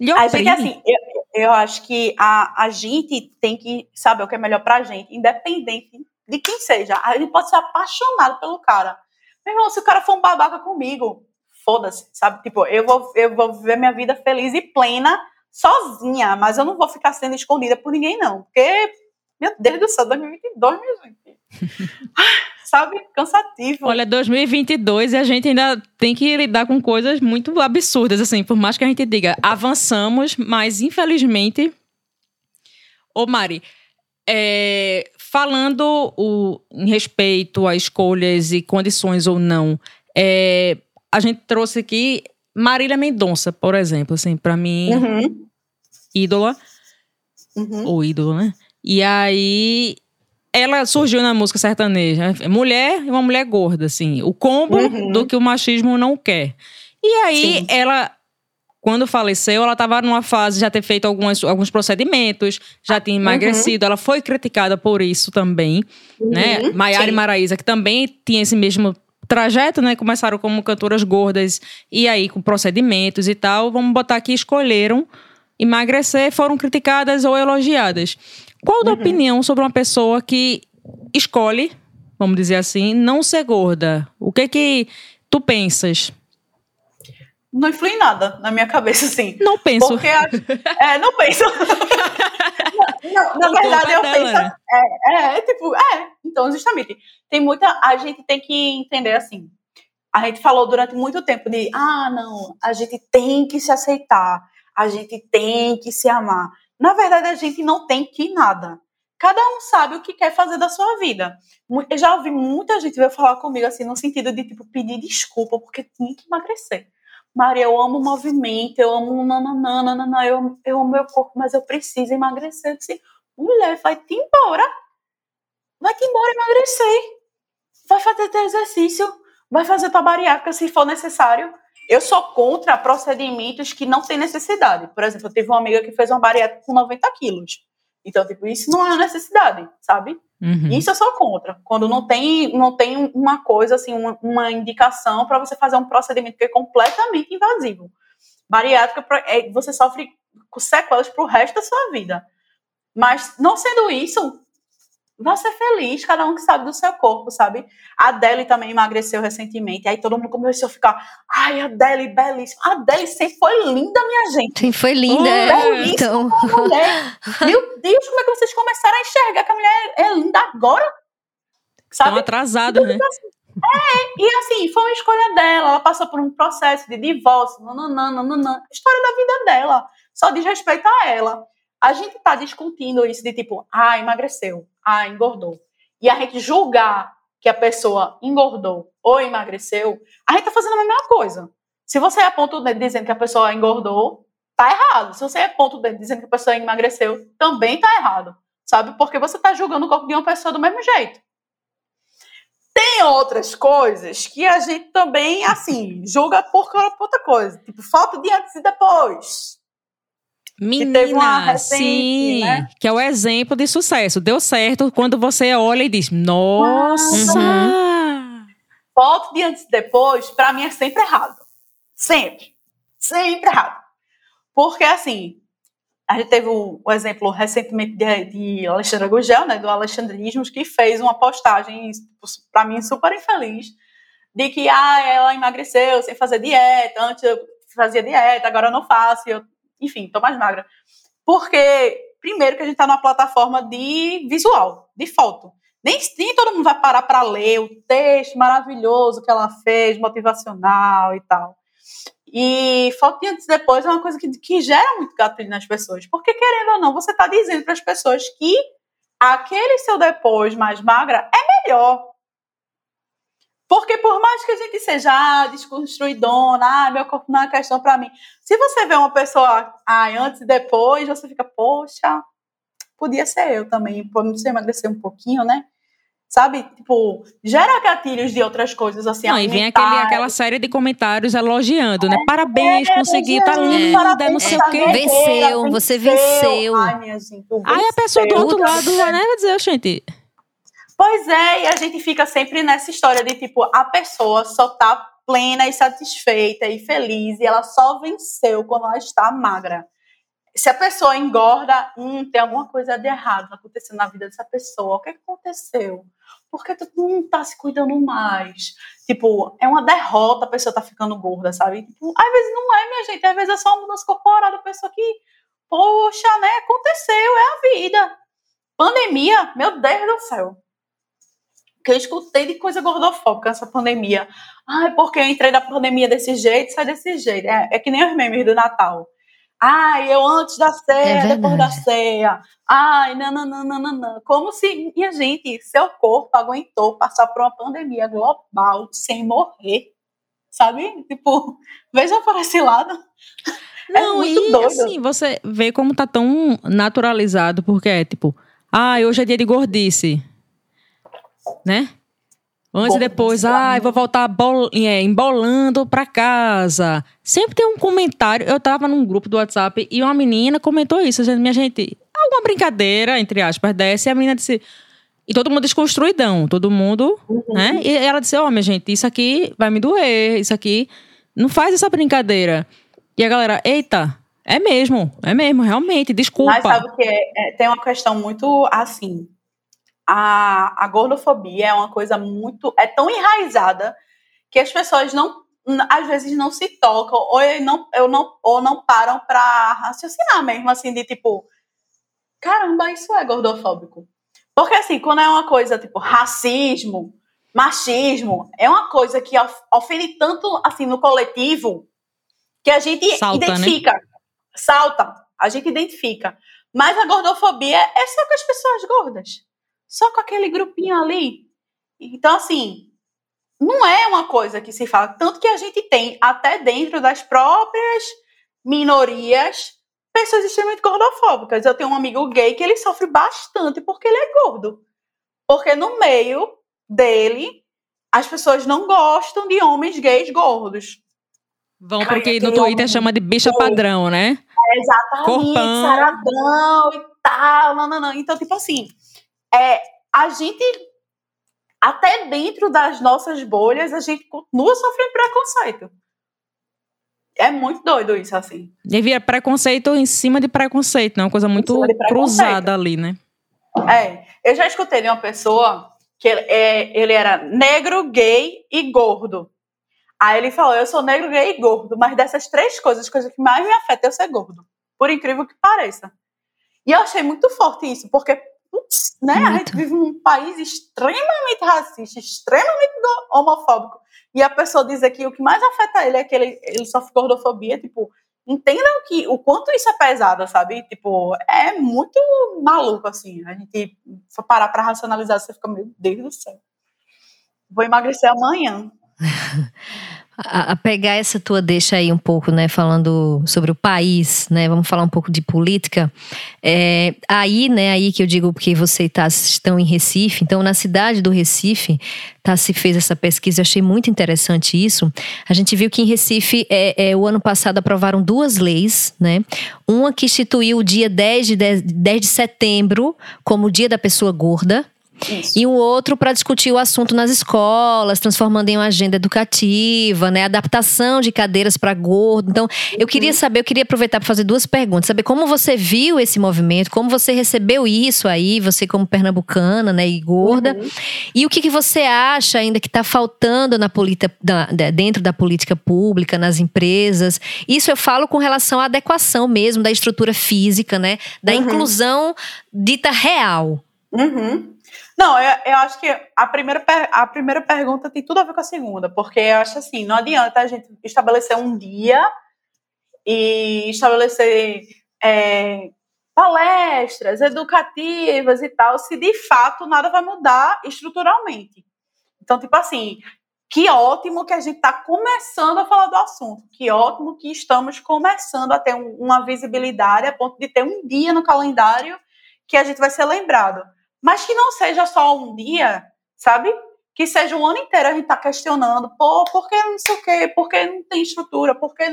lhe A gente, assim, eu, eu acho que a, a gente tem que saber o que é melhor pra gente, independente de quem seja. Gente pode ser apaixonado pelo cara. Meu irmão, se o cara for um babaca comigo, foda-se, sabe? Tipo, eu vou, eu vou viver minha vida feliz e plena sozinha, mas eu não vou ficar sendo escondida por ninguém, não. Porque, meu Deus do céu, 2022, minha gente. sabe? Cansativo. Olha, 2022 e a gente ainda tem que lidar com coisas muito absurdas, assim, por mais que a gente diga, avançamos, mas infelizmente. Ô, Mari, é, falando o, em respeito a escolhas e condições ou não, é, a gente trouxe aqui Marília Mendonça, por exemplo, assim, para mim, Uhum, ídola, uhum. ou ídolo, né? E aí ela surgiu na música sertaneja, né? mulher e uma mulher gorda, assim, o combo Uhum. do que o machismo não quer. E aí Sim. ela quando faleceu, ela estava numa fase de já ter feito algumas, alguns procedimentos, já tinha emagrecido. Ela foi criticada por isso também, né? Uhum, Maiara e. Maraísa, que também tinha esse mesmo trajeto, né? Começaram como cantoras gordas e aí com procedimentos e tal. Vamos botar aqui, escolheram emagrecer, foram criticadas ou elogiadas. Qual a Uhum. opinião sobre uma pessoa que escolhe, vamos dizer assim, não ser gorda? O que que tu pensas? Não influi em nada na minha cabeça, assim. Não penso. Porque a- é, não penso. Na A culpa verdade, eu penso. né? É, é, é, tipo, é. Então, justamente, tem muita. A gente tem que entender assim. A gente falou durante muito tempo de, ah, não, a gente tem que se aceitar, a gente tem que se amar. Na verdade, a gente não tem que nada. Cada um sabe o que quer fazer da sua vida. Eu já ouvi muita gente vir falar comigo assim, no sentido de, tipo, pedir desculpa porque tinha que emagrecer. Maria, eu amo movimento, eu amo nananã, nananã, eu, eu amo meu corpo, mas eu preciso emagrecer. Disse, mulher, vai-te embora. Vai-te embora emagrecer. Vai fazer teu exercício. Vai fazer tua bariátrica se for necessário. Eu sou contra procedimentos que não tem necessidade. Por exemplo, eu tive uma amiga que fez uma bariátrica com 90 quilos. Então, tipo, isso não é necessidade, sabe? Uhum. Isso eu sou contra. Quando não tem, não tem uma coisa, assim, uma, uma indicação para você fazer um procedimento que é completamente invasivo. Bariátrica, é, você sofre com sequelas pro resto da sua vida. Mas, não sendo isso, Vá ser feliz, cada um que sabe do seu corpo, sabe? A Adele também emagreceu recentemente. Aí todo mundo começou a ficar, ai, a Adele, belíssima. A Adele sempre foi linda, minha gente. Sim, foi linda. Hum, é, belíssima então... mulher. Meu Deus, como é que vocês começaram a enxergar que a mulher é linda agora? Sabe? Estão atrasadas, né? É, e assim, foi uma escolha dela. Ela passou por um processo de divórcio, nananã, nananã. História da vida dela. Só diz respeito a ela. A gente tá discutindo isso de tipo, ah, emagreceu ah, engordou. E a gente julgar que a pessoa engordou ou emagreceu, a gente está fazendo a mesma coisa. Se você aponta o dedo dizendo que a pessoa engordou, tá errado. Se você aponta o dedo dizendo que a pessoa emagreceu, também tá errado. Sabe? Porque você está julgando o corpo de uma pessoa do mesmo jeito. Tem outras coisas que a gente também, assim, julga por outra coisa. Tipo, falta de antes e depois. Menina, recente, sim, né? que é o exemplo de sucesso. Deu certo quando você olha e diz, nossa! Uhum. Foto de antes e depois, para mim é sempre errado. Sempre. Sempre errado. Porque, assim, a gente teve o, o exemplo recentemente de, de Alexandre Gugel, né, do Alexandrismos, que fez uma postagem, para mim, super infeliz, de que ah, ela emagreceu sem fazer dieta, antes eu fazia dieta, agora eu não faço, eu enfim, tô mais magra. Porque, primeiro, que a gente tá numa plataforma de visual, de foto. Nem, nem todo mundo vai parar para ler o texto maravilhoso que ela fez, motivacional e tal. E de antes depois é uma coisa que, que gera muito gatilho nas pessoas. Porque, querendo ou não, você está dizendo para as pessoas que aquele seu depois mais magra é melhor. Porque por mais que a gente seja ah, desconstruidona, ah, meu corpo não é questão para mim. Se você vê uma pessoa ah, antes e depois, você fica, poxa, podia ser eu também, por não emagrecer um pouquinho, né? Sabe? Tipo, gera gatilhos de outras coisas, assim, Não, e vem aquele, aquela série de comentários elogiando, né? Parabéns, é, conseguiu, tá linda, não sei o quê. Venceu, você venceu. Ai, minha gente, Aí a pessoa do outro lado vai, né? Vai dizer, gente... Pois é, e a gente fica sempre nessa história de tipo, a pessoa só tá plena e satisfeita e feliz e ela só venceu quando ela está magra. Se a pessoa engorda, hum, tem alguma coisa de errado acontecendo na vida dessa pessoa. O que aconteceu? Por que tu não tá se cuidando mais? Tipo, é uma derrota a pessoa tá ficando gorda, sabe? Tipo, às vezes não é, minha gente. Às vezes é só uma mudança corporal da pessoa que, poxa, né? Aconteceu, é a vida. Pandemia, meu Deus do céu que eu escutei de coisa gordofóbica nessa pandemia. Ai, porque eu entrei na pandemia desse jeito, sai desse jeito. É, é que nem os memes do Natal. Ai, eu antes da ceia, é depois da ceia. Ai, não, não, não, não, não, não. Como se, minha gente, seu corpo aguentou passar por uma pandemia global sem morrer. Sabe? Tipo, veja por esse lado. É não, é muito e doido. assim, você vê como tá tão naturalizado, porque é tipo, ah, hoje é dia de gordice né? Antes e depois, ah, vou voltar bol é, embolando pra casa. Sempre tem um comentário. Eu tava num grupo do WhatsApp e uma menina comentou isso, dizendo, minha gente, alguma brincadeira, entre aspas, dessa, e a menina disse. E todo mundo desconstruidão, todo mundo, uhum. né? E ela disse: Ó, oh, minha gente, isso aqui vai me doer, isso aqui. Não faz essa brincadeira. E a galera, eita, é mesmo, é mesmo, realmente, desculpa. Mas sabe o que é? é tem uma questão muito assim a, a gordofobia é uma coisa muito. é tão enraizada que as pessoas não às vezes não se tocam ou não, eu não, ou não param para raciocinar mesmo, assim, de tipo, caramba, isso é gordofóbico. Porque, assim, quando é uma coisa tipo racismo, machismo, é uma coisa que ofende tanto, assim, no coletivo, que a gente salta, né? identifica, né? salta, a gente identifica. Mas a gordofobia é só com as pessoas gordas só com aquele grupinho ali. Então, assim, não é uma coisa que se fala. Tanto que a gente tem, até dentro das próprias minorias, pessoas extremamente gordofóbicas. Eu tenho um amigo gay que ele sofre bastante porque ele é gordo. Porque no meio dele, as pessoas não gostam de homens gays gordos. Vão pro que no Twitter chama de bicha padrão, né? É, exatamente, Corpão. saradão e tal, não, não, não. Então, tipo assim, é, a gente, até dentro das nossas bolhas, a gente continua sofrendo preconceito. É muito doido isso, assim. Vira preconceito em cima de preconceito, né? Uma coisa muito cruzada ali, né? É, eu já escutei de uma pessoa que ele, é, ele era negro, gay e gordo. Aí ele falou: Eu sou negro, gay e gordo, mas dessas três coisas, a coisa que mais me afeta é eu ser gordo. Por incrível que pareça. E eu achei muito forte isso, porque, né, a Muito. gente vive num país extremamente racista, extremamente homofóbico. E a pessoa dizer que o que mais afeta ele é que ele, ele sofre gordofobia, tipo, entendam que o quanto isso é pesado, sabe? Tipo, é muito maluco, assim. A gente for parar pra racionalizar, você fica, meu Deus do céu. Vou emagrecer amanhã. A, a pegar essa tua deixa aí um pouco, né, falando sobre o país, né, vamos falar um pouco de política. É, aí, né, aí que eu digo porque você tá, estão em Recife, então na cidade do Recife, tá, se fez essa pesquisa, eu achei muito interessante isso. A gente viu que em Recife, é, é, o ano passado aprovaram duas leis, né, uma que instituiu o dia 10 de, 10, 10 de setembro como o dia da pessoa gorda, Isso. e o outro para discutir o assunto nas escolas, transformando em uma agenda educativa, né? Adaptação de cadeiras para gordo. Então, eu queria saber, eu queria aproveitar para fazer duas perguntas. Saber como você viu esse movimento, como você recebeu isso aí, você como pernambucana, né, e gorda. Uhum. E o que, que você acha ainda que está faltando na política, dentro da política pública, nas empresas? Isso eu falo com relação à adequação mesmo da estrutura física, né? Da Uhum. inclusão dita real. Uhum. Não, eu, eu acho que a primeira, a primeira pergunta tem tudo a ver com a segunda, porque eu acho assim, não adianta a gente estabelecer um dia e estabelecer é, palestras educativas e tal, se de fato nada vai mudar estruturalmente. Então, tipo assim, que ótimo que a gente está começando a falar do assunto, que ótimo que estamos começando a ter um- uma visibilidade a ponto de ter um dia no calendário que a gente vai ser lembrado mas que não seja só um dia, sabe? Que seja o ano inteiro a gente tá questionando, pô, por que não sei o quê, por que não tem estrutura, por que,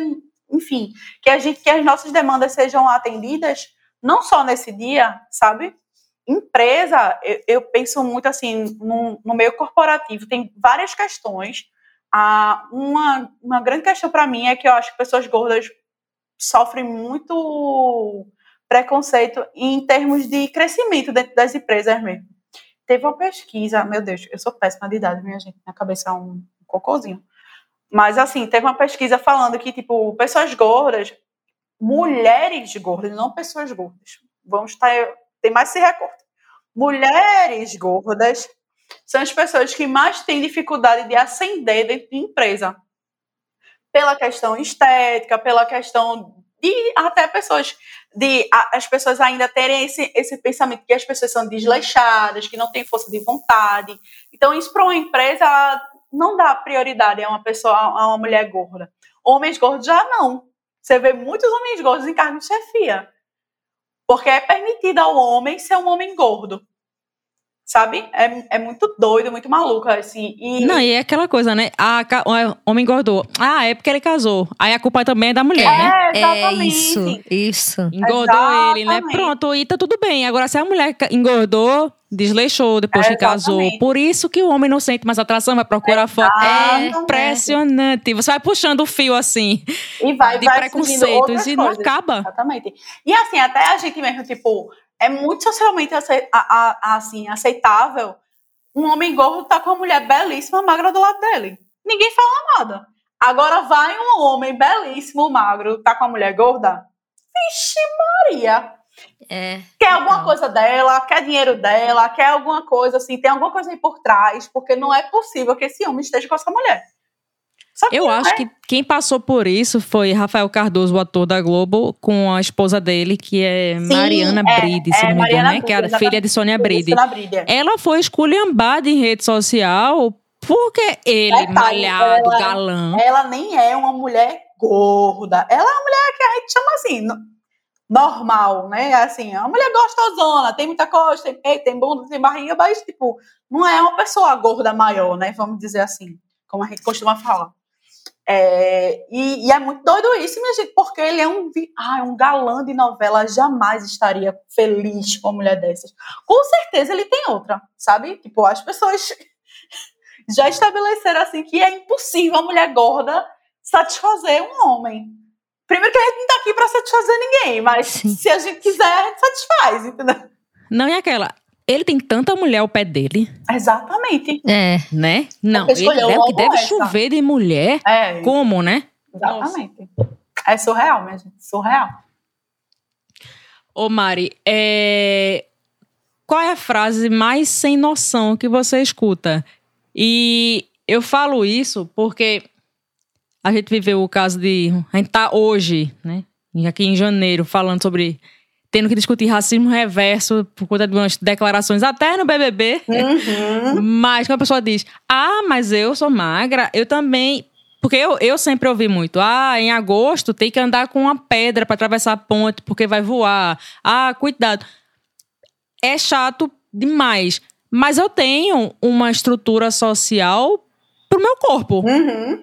enfim, que a gente que as nossas demandas sejam atendidas não só nesse dia, sabe? Empresa, eu, eu penso muito assim no, no meio corporativo tem várias questões. Ah, uma, uma grande questão para mim é que eu acho que pessoas gordas sofrem muito preconceito em termos de crescimento dentro das empresas mesmo. Teve uma pesquisa, meu Deus, eu sou péssima de idade, minha gente, minha cabeça é um cocôzinho. Mas assim, teve uma pesquisa falando que, tipo, pessoas gordas, mulheres gordas, não pessoas gordas. Vamos estar, tem mais esse recorte. Mulheres gordas são as pessoas que mais têm dificuldade de ascender dentro de empresa. Pela questão estética, pela questão de até pessoas de a- as pessoas ainda terem esse, esse pensamento que as pessoas são desleixadas, que não têm força de vontade. Então, isso para uma empresa não dá prioridade a uma pessoa, a uma mulher gorda. Homens gordos já não. Você vê muitos homens gordos em cargo de chefia. Porque é permitido ao homem ser um homem gordo. Sabe? É, é muito doido, muito maluco, assim. E, Não, e é aquela coisa, né? Ah, ca- o homem engordou. Ah, é porque ele casou. Aí a culpa também é da mulher, né? é, É exatamente. isso, isso. Engordou ele, né? Exatamente. Pronto, e tá tudo bem. Agora, se a mulher engordou, desleixou depois que casou. Exatamente. Por isso que o homem não sente mais atração, vai procurar foto. É Exatamente. impressionante. Você vai puxando o fio assim, E vai, de vai preconceitos e não coisas. acaba. Exatamente. E assim, até a gente mesmo, tipo, é muito socialmente acei- a- a- assim, aceitável um homem gordo tá com uma mulher belíssima, magra do lado dele. Ninguém fala nada. Agora vai um homem belíssimo, magro, tá com a mulher gorda. Vixe Maria! É. Quer alguma Total. coisa dela, quer dinheiro dela, quer alguma coisa assim, tem alguma coisa aí por trás, porque não é possível que esse homem esteja com essa mulher. Que Eu acho é. que quem passou por isso foi Rafael Cardoso, o ator da Globo, com a esposa dele, que é Sim, Mariana é, Bride, se é não me engano, né? Que é a Bride, filha de Sônia Bride. Ela foi esculhambada em rede social porque ele, Detalhe, malhado, ela- galã. Ela nem é uma mulher gorda. Ela é uma mulher que a gente chama assim, no- normal, né? Assim, é uma mulher gostosona, tem muita costa, tem peito, tem bunda, tem barriga, mas, tipo, não é uma pessoa gorda maior, né? Vamos dizer assim, como a gente costuma falar. É, e, e, é muito doido isso, minha gente, porque ele é um, ah, um galã de novela, jamais estaria feliz com uma mulher dessas. Com certeza ele tem outra, sabe? Tipo, as pessoas já estabeleceram assim que é impossível a mulher gorda satisfazer um homem. Primeiro que a gente não tá aqui pra satisfazer ninguém, mas Sim. se a gente quiser, a gente satisfaz, entendeu? Não é aquela. Ele tem tanta mulher ao pé dele. Exatamente. É. Né? Não, ele deve, que deve essa. chover de mulher. É. Como, né? Exatamente. Nossa. É surreal, minha gente. Surreal. Ô, Mari, é... qual é a frase mais sem noção que você escuta? E eu falo isso porque a gente viveu o caso de. A gente tá hoje, né? Aqui em janeiro, falando sobre. Tendo que discutir racismo reverso por conta de umas declarações até no BBB. Uhum. Mas quando a pessoa diz, ah, mas eu sou magra, eu também. Porque eu, eu sempre ouvi muito, ah, em agosto tem que andar com uma pedra para atravessar a ponte porque vai voar. Ah, cuidado. É chato demais. Mas eu tenho uma estrutura social pro meu corpo. Uhum.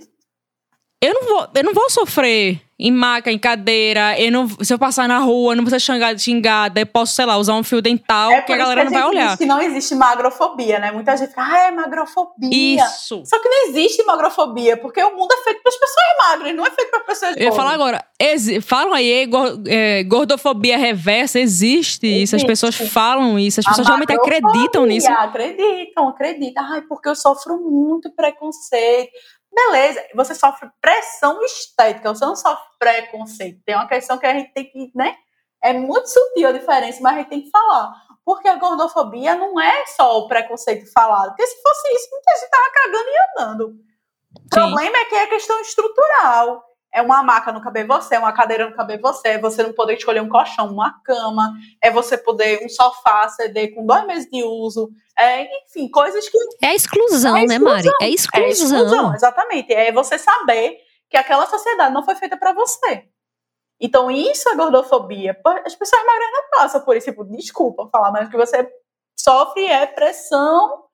Eu não vou, eu não vou sofrer em maca, em cadeira. Eu não, se eu passar na rua, não vou ser xingada, xingada. Eu posso, sei lá, usar um fio dental é que a galera que a não vai olhar. que não existe magrofobia, né? Muita gente fica, ah, é magrofobia. Isso. Só que não existe magrofobia, porque o mundo é feito para as pessoas magras, não é feito para pessoas gordas. Eu ia falar agora, falam aí, é, gordofobia reversa, existe, existe, isso. As pessoas falam isso, as pessoas realmente acreditam nisso. Acreditam, acreditam. Ai, porque eu sofro muito preconceito beleza, você sofre pressão estética, você não sofre preconceito. Tem uma questão que a gente tem que, né? É muito sutil a diferença, mas a gente tem que falar. Porque a gordofobia não é só o preconceito falado. Porque se fosse isso, muita gente tava cagando e andando. O problema é que é questão estrutural é uma maca não caber você, é uma cadeira não caber você, é você não poder escolher um colchão, uma cama, é você poder um sofá CD com dois meses de uso, é, enfim, coisas que. É a exclusão, é né, Mari? É exclusão. É exclusão, exatamente. É você saber que aquela sociedade não foi feita para você. Então, isso é gordofobia. As pessoas magras não passam por isso. Tipo, desculpa falar, mas o que você sofre é pressão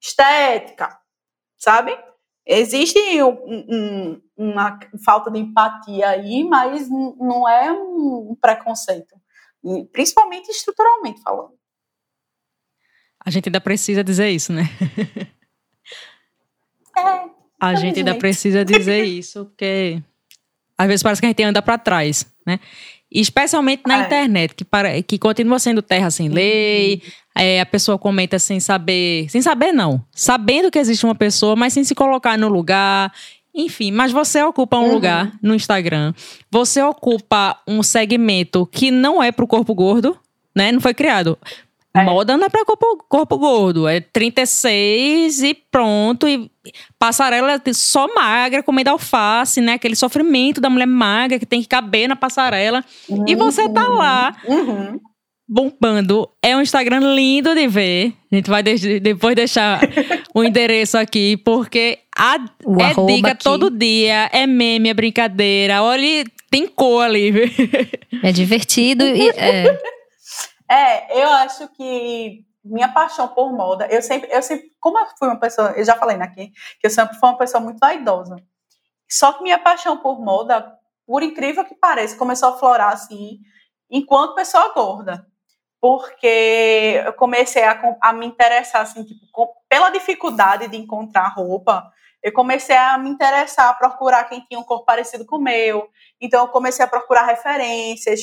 estética, sabe? Existe um, um, uma falta de empatia aí, mas não é um preconceito, principalmente estruturalmente falando. A gente ainda precisa dizer isso, né? É. A gente ainda precisa dizer isso, porque às vezes parece que a gente anda para trás, né? especialmente na é. internet, que, para, que continua sendo terra sem lei, uhum. É, a pessoa comenta sem saber, sem saber não, sabendo que existe uma pessoa, mas sem se colocar no lugar. Enfim, mas você ocupa um uhum. lugar no Instagram, você ocupa um segmento que não é para o corpo gordo, né? Não foi criado. É. Moda não é para corpo, corpo gordo, é 36 e pronto. E passarela só magra, comendo alface, né? Aquele sofrimento da mulher magra que tem que caber na passarela. Uhum. E você tá lá. Uhum. Bombando. É um Instagram lindo de ver. A gente vai de depois deixar o endereço aqui, porque a, é dica aqui. todo dia, é meme, é brincadeira. Olha, tem cor ali. É divertido e. É... É, eu acho que minha paixão por moda, eu sempre, eu sempre, como eu fui uma pessoa, eu já falei aqui, que eu sempre fui uma pessoa muito vaidosa. Só que minha paixão por moda, por incrível que pareça, começou a florar assim, enquanto pessoa gorda. Porque eu comecei a, a me interessar, assim, tipo, com, pela dificuldade de encontrar roupa, eu comecei a me interessar, a procurar quem tinha um corpo parecido com o meu. Então, eu comecei a procurar referências.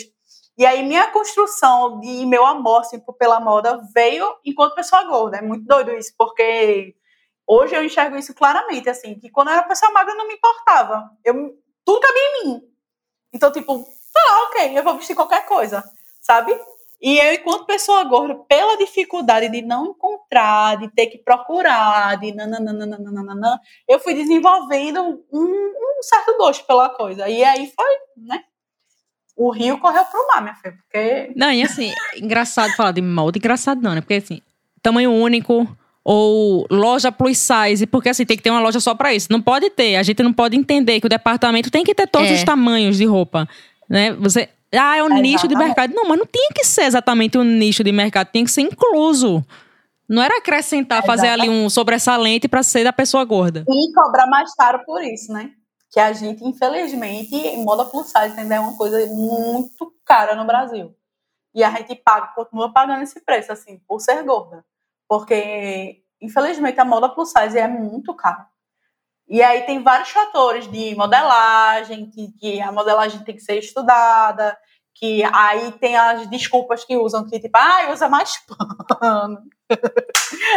E aí minha construção de meu amor assim, pela moda veio enquanto pessoa gorda. É muito doido isso, porque hoje eu enxergo isso claramente, assim, que quando eu era pessoa magra não me importava. Eu, tudo cabia em mim. Então, tipo, tá, ok, eu vou vestir qualquer coisa, sabe? E eu, enquanto pessoa gorda, pela dificuldade de não encontrar, de ter que procurar, de nananana, eu fui desenvolvendo um, um certo gosto pela coisa. E aí foi, né? o rio correu pro mar, minha filha, porque... Não, e assim, engraçado falar de molde, engraçado não, né? Porque assim, tamanho único ou loja plus size, porque assim, tem que ter uma loja só para isso. Não pode ter, a gente não pode entender que o departamento tem que ter todos é. os tamanhos de roupa, né? Você... Ah, é um é nicho de mercado. Não, mas não tinha que ser exatamente um nicho de mercado, tinha que ser incluso. Não era acrescentar, fazer ali um sobressalente para ser da pessoa gorda. E cobrar mais caro por isso, né? que a gente, infelizmente, moda plus size ainda é uma coisa muito cara no Brasil. E a gente paga, continua pagando esse preço, assim, por ser gorda. Porque, infelizmente, a moda plus size é muito cara. E aí tem vários fatores de modelagem, que, que a modelagem tem que ser estudada, que aí tem as desculpas que usam, que tipo, ah, usa mais pano.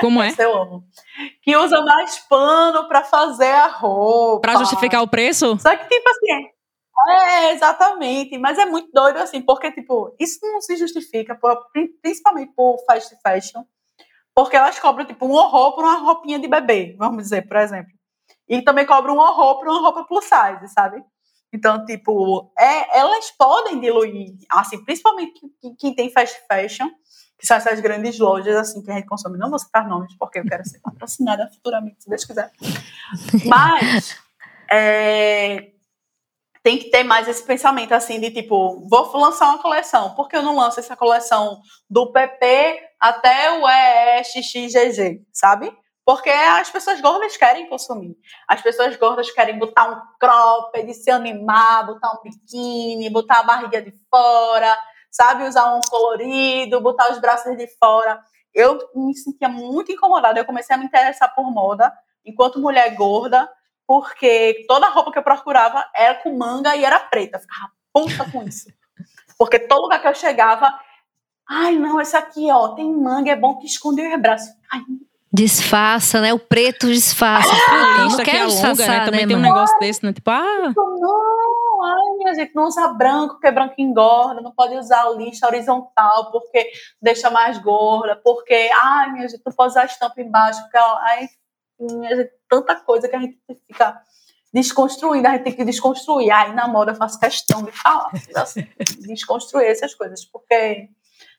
Como é? eu amo. Que usa mais pano para fazer a roupa. Para justificar o preço? Só que, tipo assim, é, exatamente. Mas é muito doido, assim, porque, tipo, isso não se justifica, por, principalmente por fast fashion, porque elas cobram, tipo, um horror por uma roupinha de bebê, vamos dizer, por exemplo. E também cobram um horror por uma roupa plus size, sabe? Então, tipo, é, elas podem diluir, assim, principalmente quem tem fast fashion, que são essas grandes lojas, assim, que a gente consome. Não vou citar nomes, porque eu quero ser patrocinada futuramente, se Deus quiser. Mas, é, tem que ter mais esse pensamento, assim, de tipo, vou lançar uma coleção, por que eu não lanço essa coleção do PP até o ESXGG, sabe? Porque as pessoas gordas querem consumir. As pessoas gordas querem botar um cropped, se animar, botar um biquíni, botar a barriga de fora, sabe? Usar um colorido, botar os braços de fora. Eu me sentia muito incomodada. Eu comecei a me interessar por moda enquanto mulher gorda, porque toda a roupa que eu procurava era com manga e era preta. Eu ficava puta com isso. Porque todo lugar que eu chegava, ai, não, esse aqui, ó, tem manga, é bom que esconde os braços. Ai, Disfarça, né? O preto disfarça. Ah, não quero é disfarçar, né? Também né, tem um negócio desse, né? Tipo, ah... Não, ai, minha gente, não usa branco, porque branco engorda. Não pode usar lixa horizontal, porque deixa mais gorda. Porque, ai, minha gente, não pode usar estampa embaixo, porque, ai, minha gente, tanta coisa que a gente fica desconstruindo, a gente tem que desconstruir. Aí na moda eu faço questão de falar, assim, desconstruir essas coisas, porque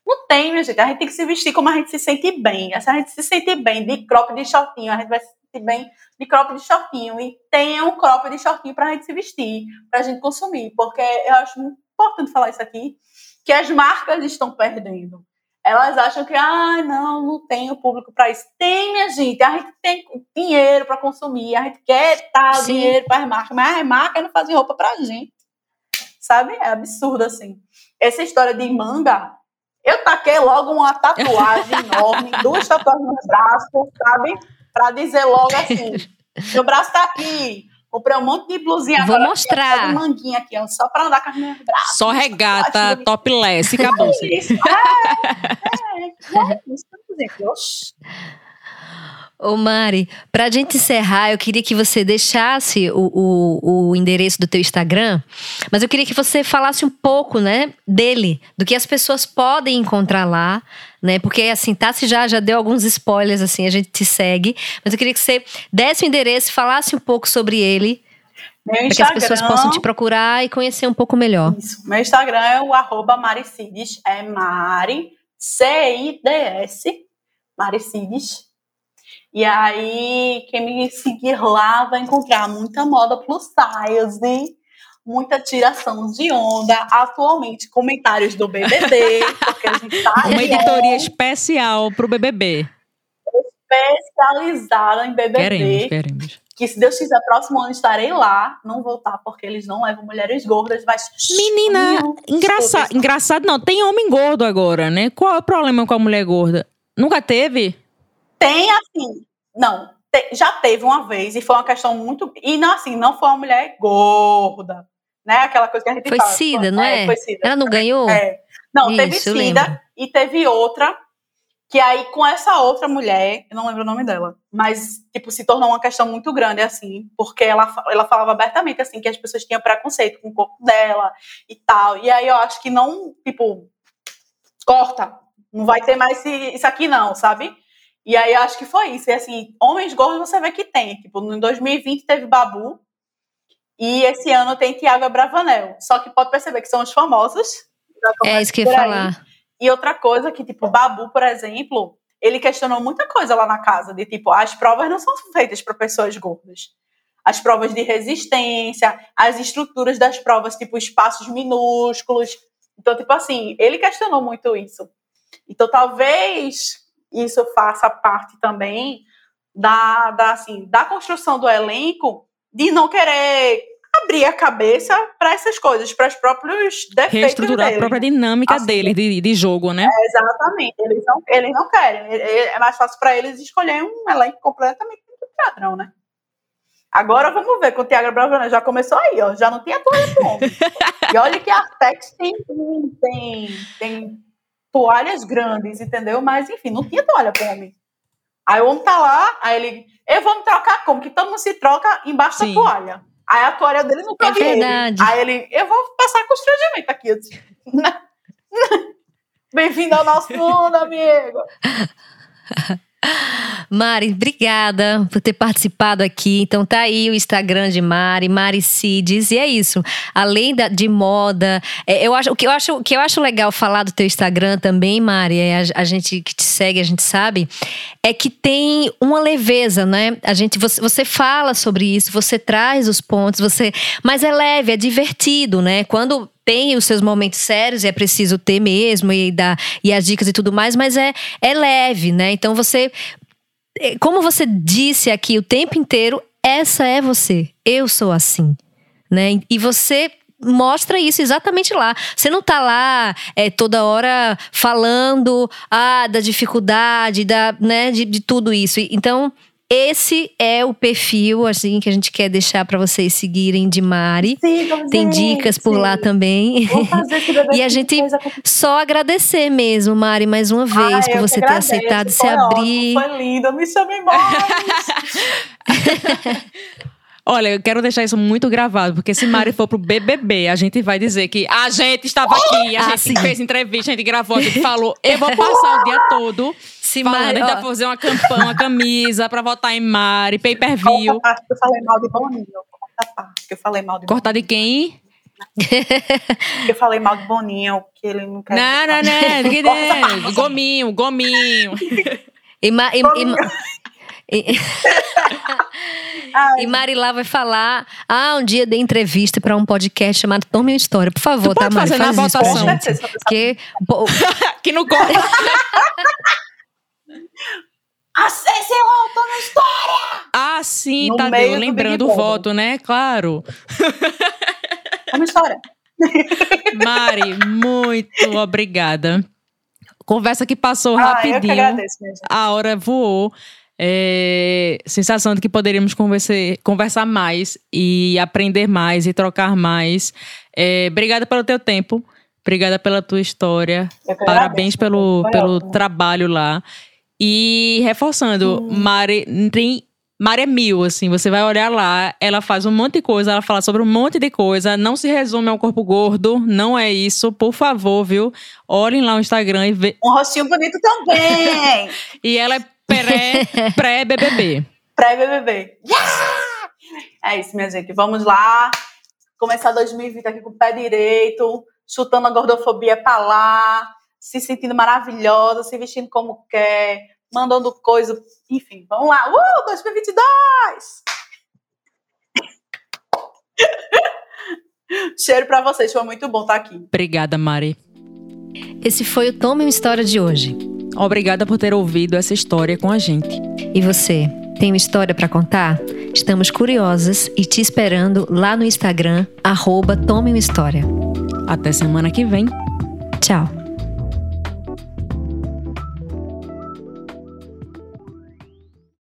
não tem, minha gente. A gente tem que se vestir como a gente se sente bem. Se a gente se sente bem de crop de shortinho, a gente vai se sentir bem de crop de shortinho. E tenha um crop de shortinho para a gente se vestir, para a gente consumir. Porque eu acho muito importante falar isso aqui, que as marcas estão perdendo. Elas acham que, ah, não, não tem o público para isso. Tem, minha gente. A gente tem dinheiro para consumir, a gente quer dar dinheiro para as marcas, mas as marcas não fazem roupa para a gente. Sabe? É absurdo, assim. Essa história de manga eu taquei logo uma tatuagem enorme, duas tatuagens no braço, sabe? Pra dizer logo assim: meu braço tá aqui. Comprei um monte de blusinha. Vou mostrar. de manguinha aqui, ó, só pra andar com as minhas braços. Só regata, topless, acabou. É isso. É, é, é, isso. Ô Mari, pra gente encerrar, eu queria que você deixasse o, o, o, endereço do teu Instagram, mas eu queria que você falasse um pouco, né, dele, do que as pessoas podem encontrar lá, né, porque assim, Tassi já, já deu alguns spoilers, assim, a gente te segue, mas eu queria que você desse o endereço e falasse um pouc sobre ele, para que as pessoas possam te procurar e conhecer um pouco melhor. Isso, meu Instagram é o arroba Maricides, é Mari, C-I-D-S, Maricides, e aí, quem me seguir lá vai encontrar muita moda plus size, muita tiração de onda, atualmente comentários do BBB, porque a gente tá Uma editoria especial para o BBB. Especializada em BBB. Queremos, queremos. Que se Deus quiser, próximo ano estarei lá. Não voltar porque eles não levam mulheres gordas, mas. Menina, engraçado, engraçado não. Tem homem gordo agora, né? Qual é o problema com a mulher gorda? Nunca teve? Tem assim, não, te, já teve uma vez e foi uma questão muito. E não assim, não foi uma mulher gorda, né? Aquela coisa que a gente Foi fala, Cida, não é? é? Cida. Ela não ganhou? É. Não, Isso, teve Cida e teve outra. Que aí, com essa outra mulher, eu não lembro o nome dela, mas, tipo, se tornou uma questão muito grande, assim, porque ela, ela falava abertamente, assim, que as pessoas tinham preconceito com o corpo dela e tal. E aí eu acho que não, tipo, corta, não vai ter mais isso aqui, não, sabe? E aí acho que foi isso. E assim, homens gordos você vê que tem. Tipo, em 2020 teve Babu. E esse ano tem Tiago Bravanel. Só que pode perceber que são os famosos. É isso que eu ia falar. E outra coisa que, tipo, Babu, por exemplo, ele questionou muita coisa lá na casa. De tipo, as provas não são feitas para pessoas gordas. As provas de resistência, as estruturas das provas, tipo, espaços minúsculos. Então, tipo assim, ele questionou muito isso. Então, talvez isso faça parte também da, da, assim, da construção do elenco de não querer abrir a cabeça para essas coisas, para os próprios defeitos Reestruturar deles. a própria dinâmica Assim, deles de, de jogo, né? É, exatamente. Eles não, eles não querem. É é mais fácil para eles escolher um elenco completamente padrão, né? Agora vamos ver com o Thiago Bravana. Já começou aí, ó. Já não pro homem. e olha que a Artex tem, tem, tem toalhas grandes, entendeu? Mas, enfim, não tinha toalha pro homem. Aí o homem tá lá, aí ele. Eu vou me trocar como? Que todo mundo se troca embaixo Sim. da toalha. Aí a toalha dele não É cabe ele. verdade. Aí ele, eu vou passar constrangimento aqui. Bem-vindo ao nosso mundo, amigo. Mari, obrigada por ter participado aqui. Então tá aí o Instagram de Mari, Mari Cides, e é isso. Além da, de moda, é, eu acho o que eu acho que eu acho legal falar do teu Instagram também, Mari, é a, a gente que te segue, a gente sabe, é que tem uma leveza, né? A gente você, você fala sobre isso, você traz os pontos, você, mas é leve, é divertido, né? Quando tem os seus momentos sérios, e é preciso ter mesmo, e, dar, e as dicas e tudo mais, mas é, é leve, né? Então você. é, Como você disse aqui o tempo inteiro, essa é você. Eu sou assim. Né? E você mostra isso exatamente lá. Você não tá lá é, toda hora falando ah, da dificuldade, da, né, de, de tudo isso. Então, esse é o perfil assim que a gente quer deixar para vocês seguirem de Mari. Sigam, Tem gente. dicas por lá também. E a gente. Só agradecer mesmo, Mari, mais uma vez, Ai, por você ter agradeço, aceitado se foi abrir. Ótimo, foi lindo, me chamem mais. Olha, eu quero deixar isso muito gravado, porque se Mari for pro BBB, a gente vai dizer que a gente estava aqui, a Ah, gente sim. fez entrevista, a gente gravou, a gente falou. Eu vou passar o dia todo Se Mari, a vai fazer uma campanha, uma camisa pra votar em Mari, pay per view. Conta a parte que eu falei mal de Boninho. Conta a parte que eu falei mal de Cortar de quem? Que eu falei mal de Boninho, que ele não quer. Não, não, não. Que Corta a nem- Gominho, gominho. e, Ma- e- e- e- e Mari lá vai falar: ah, um dia dei entrevista para um podcast chamado Tome uma História. Por favor, Tu tá, pode Mari? fazer na Faz isso votação. pô, Que não corta. Acesse o auto na história! Ah, sim, No Tadeu. do Lembrando o voto, né? Claro. Uma história. Mari, muito obrigada. Conversa que passou Ah, eu que rapidinho. agradeço, gente. a hora voou. É, sensação de que poderíamos conversar, conversar mais e aprender mais e trocar mais. É, obrigada pelo teu tempo. Obrigada pela tua história. Eu Parabéns agradeço, pelo, pelo trabalho lá. E reforçando, Mari tem. Mari é mil, assim, você vai olhar lá, ela faz um monte de coisa, ela fala sobre um monte de coisa, não se resume ao corpo gordo, não é isso, por favor, viu? Olhem lá o Instagram e vê. Um rostinho bonito também. E ela é pré- pré-BBB. Pré-BBB. Yeah! É isso, minha gente. Vamos lá. Começar 2020 aqui com o pé direito, chutando a gordofobia pra lá, se sentindo maravilhosa, se vestindo como quer, mandando coisa. Enfim, vamos lá. Uh, 2022! Cheiro pra vocês, foi muito bom estar aqui. Obrigada, Mari. esse foi o Tome uma História de hoje. Obrigada por ter ouvido essa história com a gente. E você, tem uma história para contar? Estamos curiosas e te esperando lá no Instagram, arroba Tome uma História. Até semana que vem. Tchau.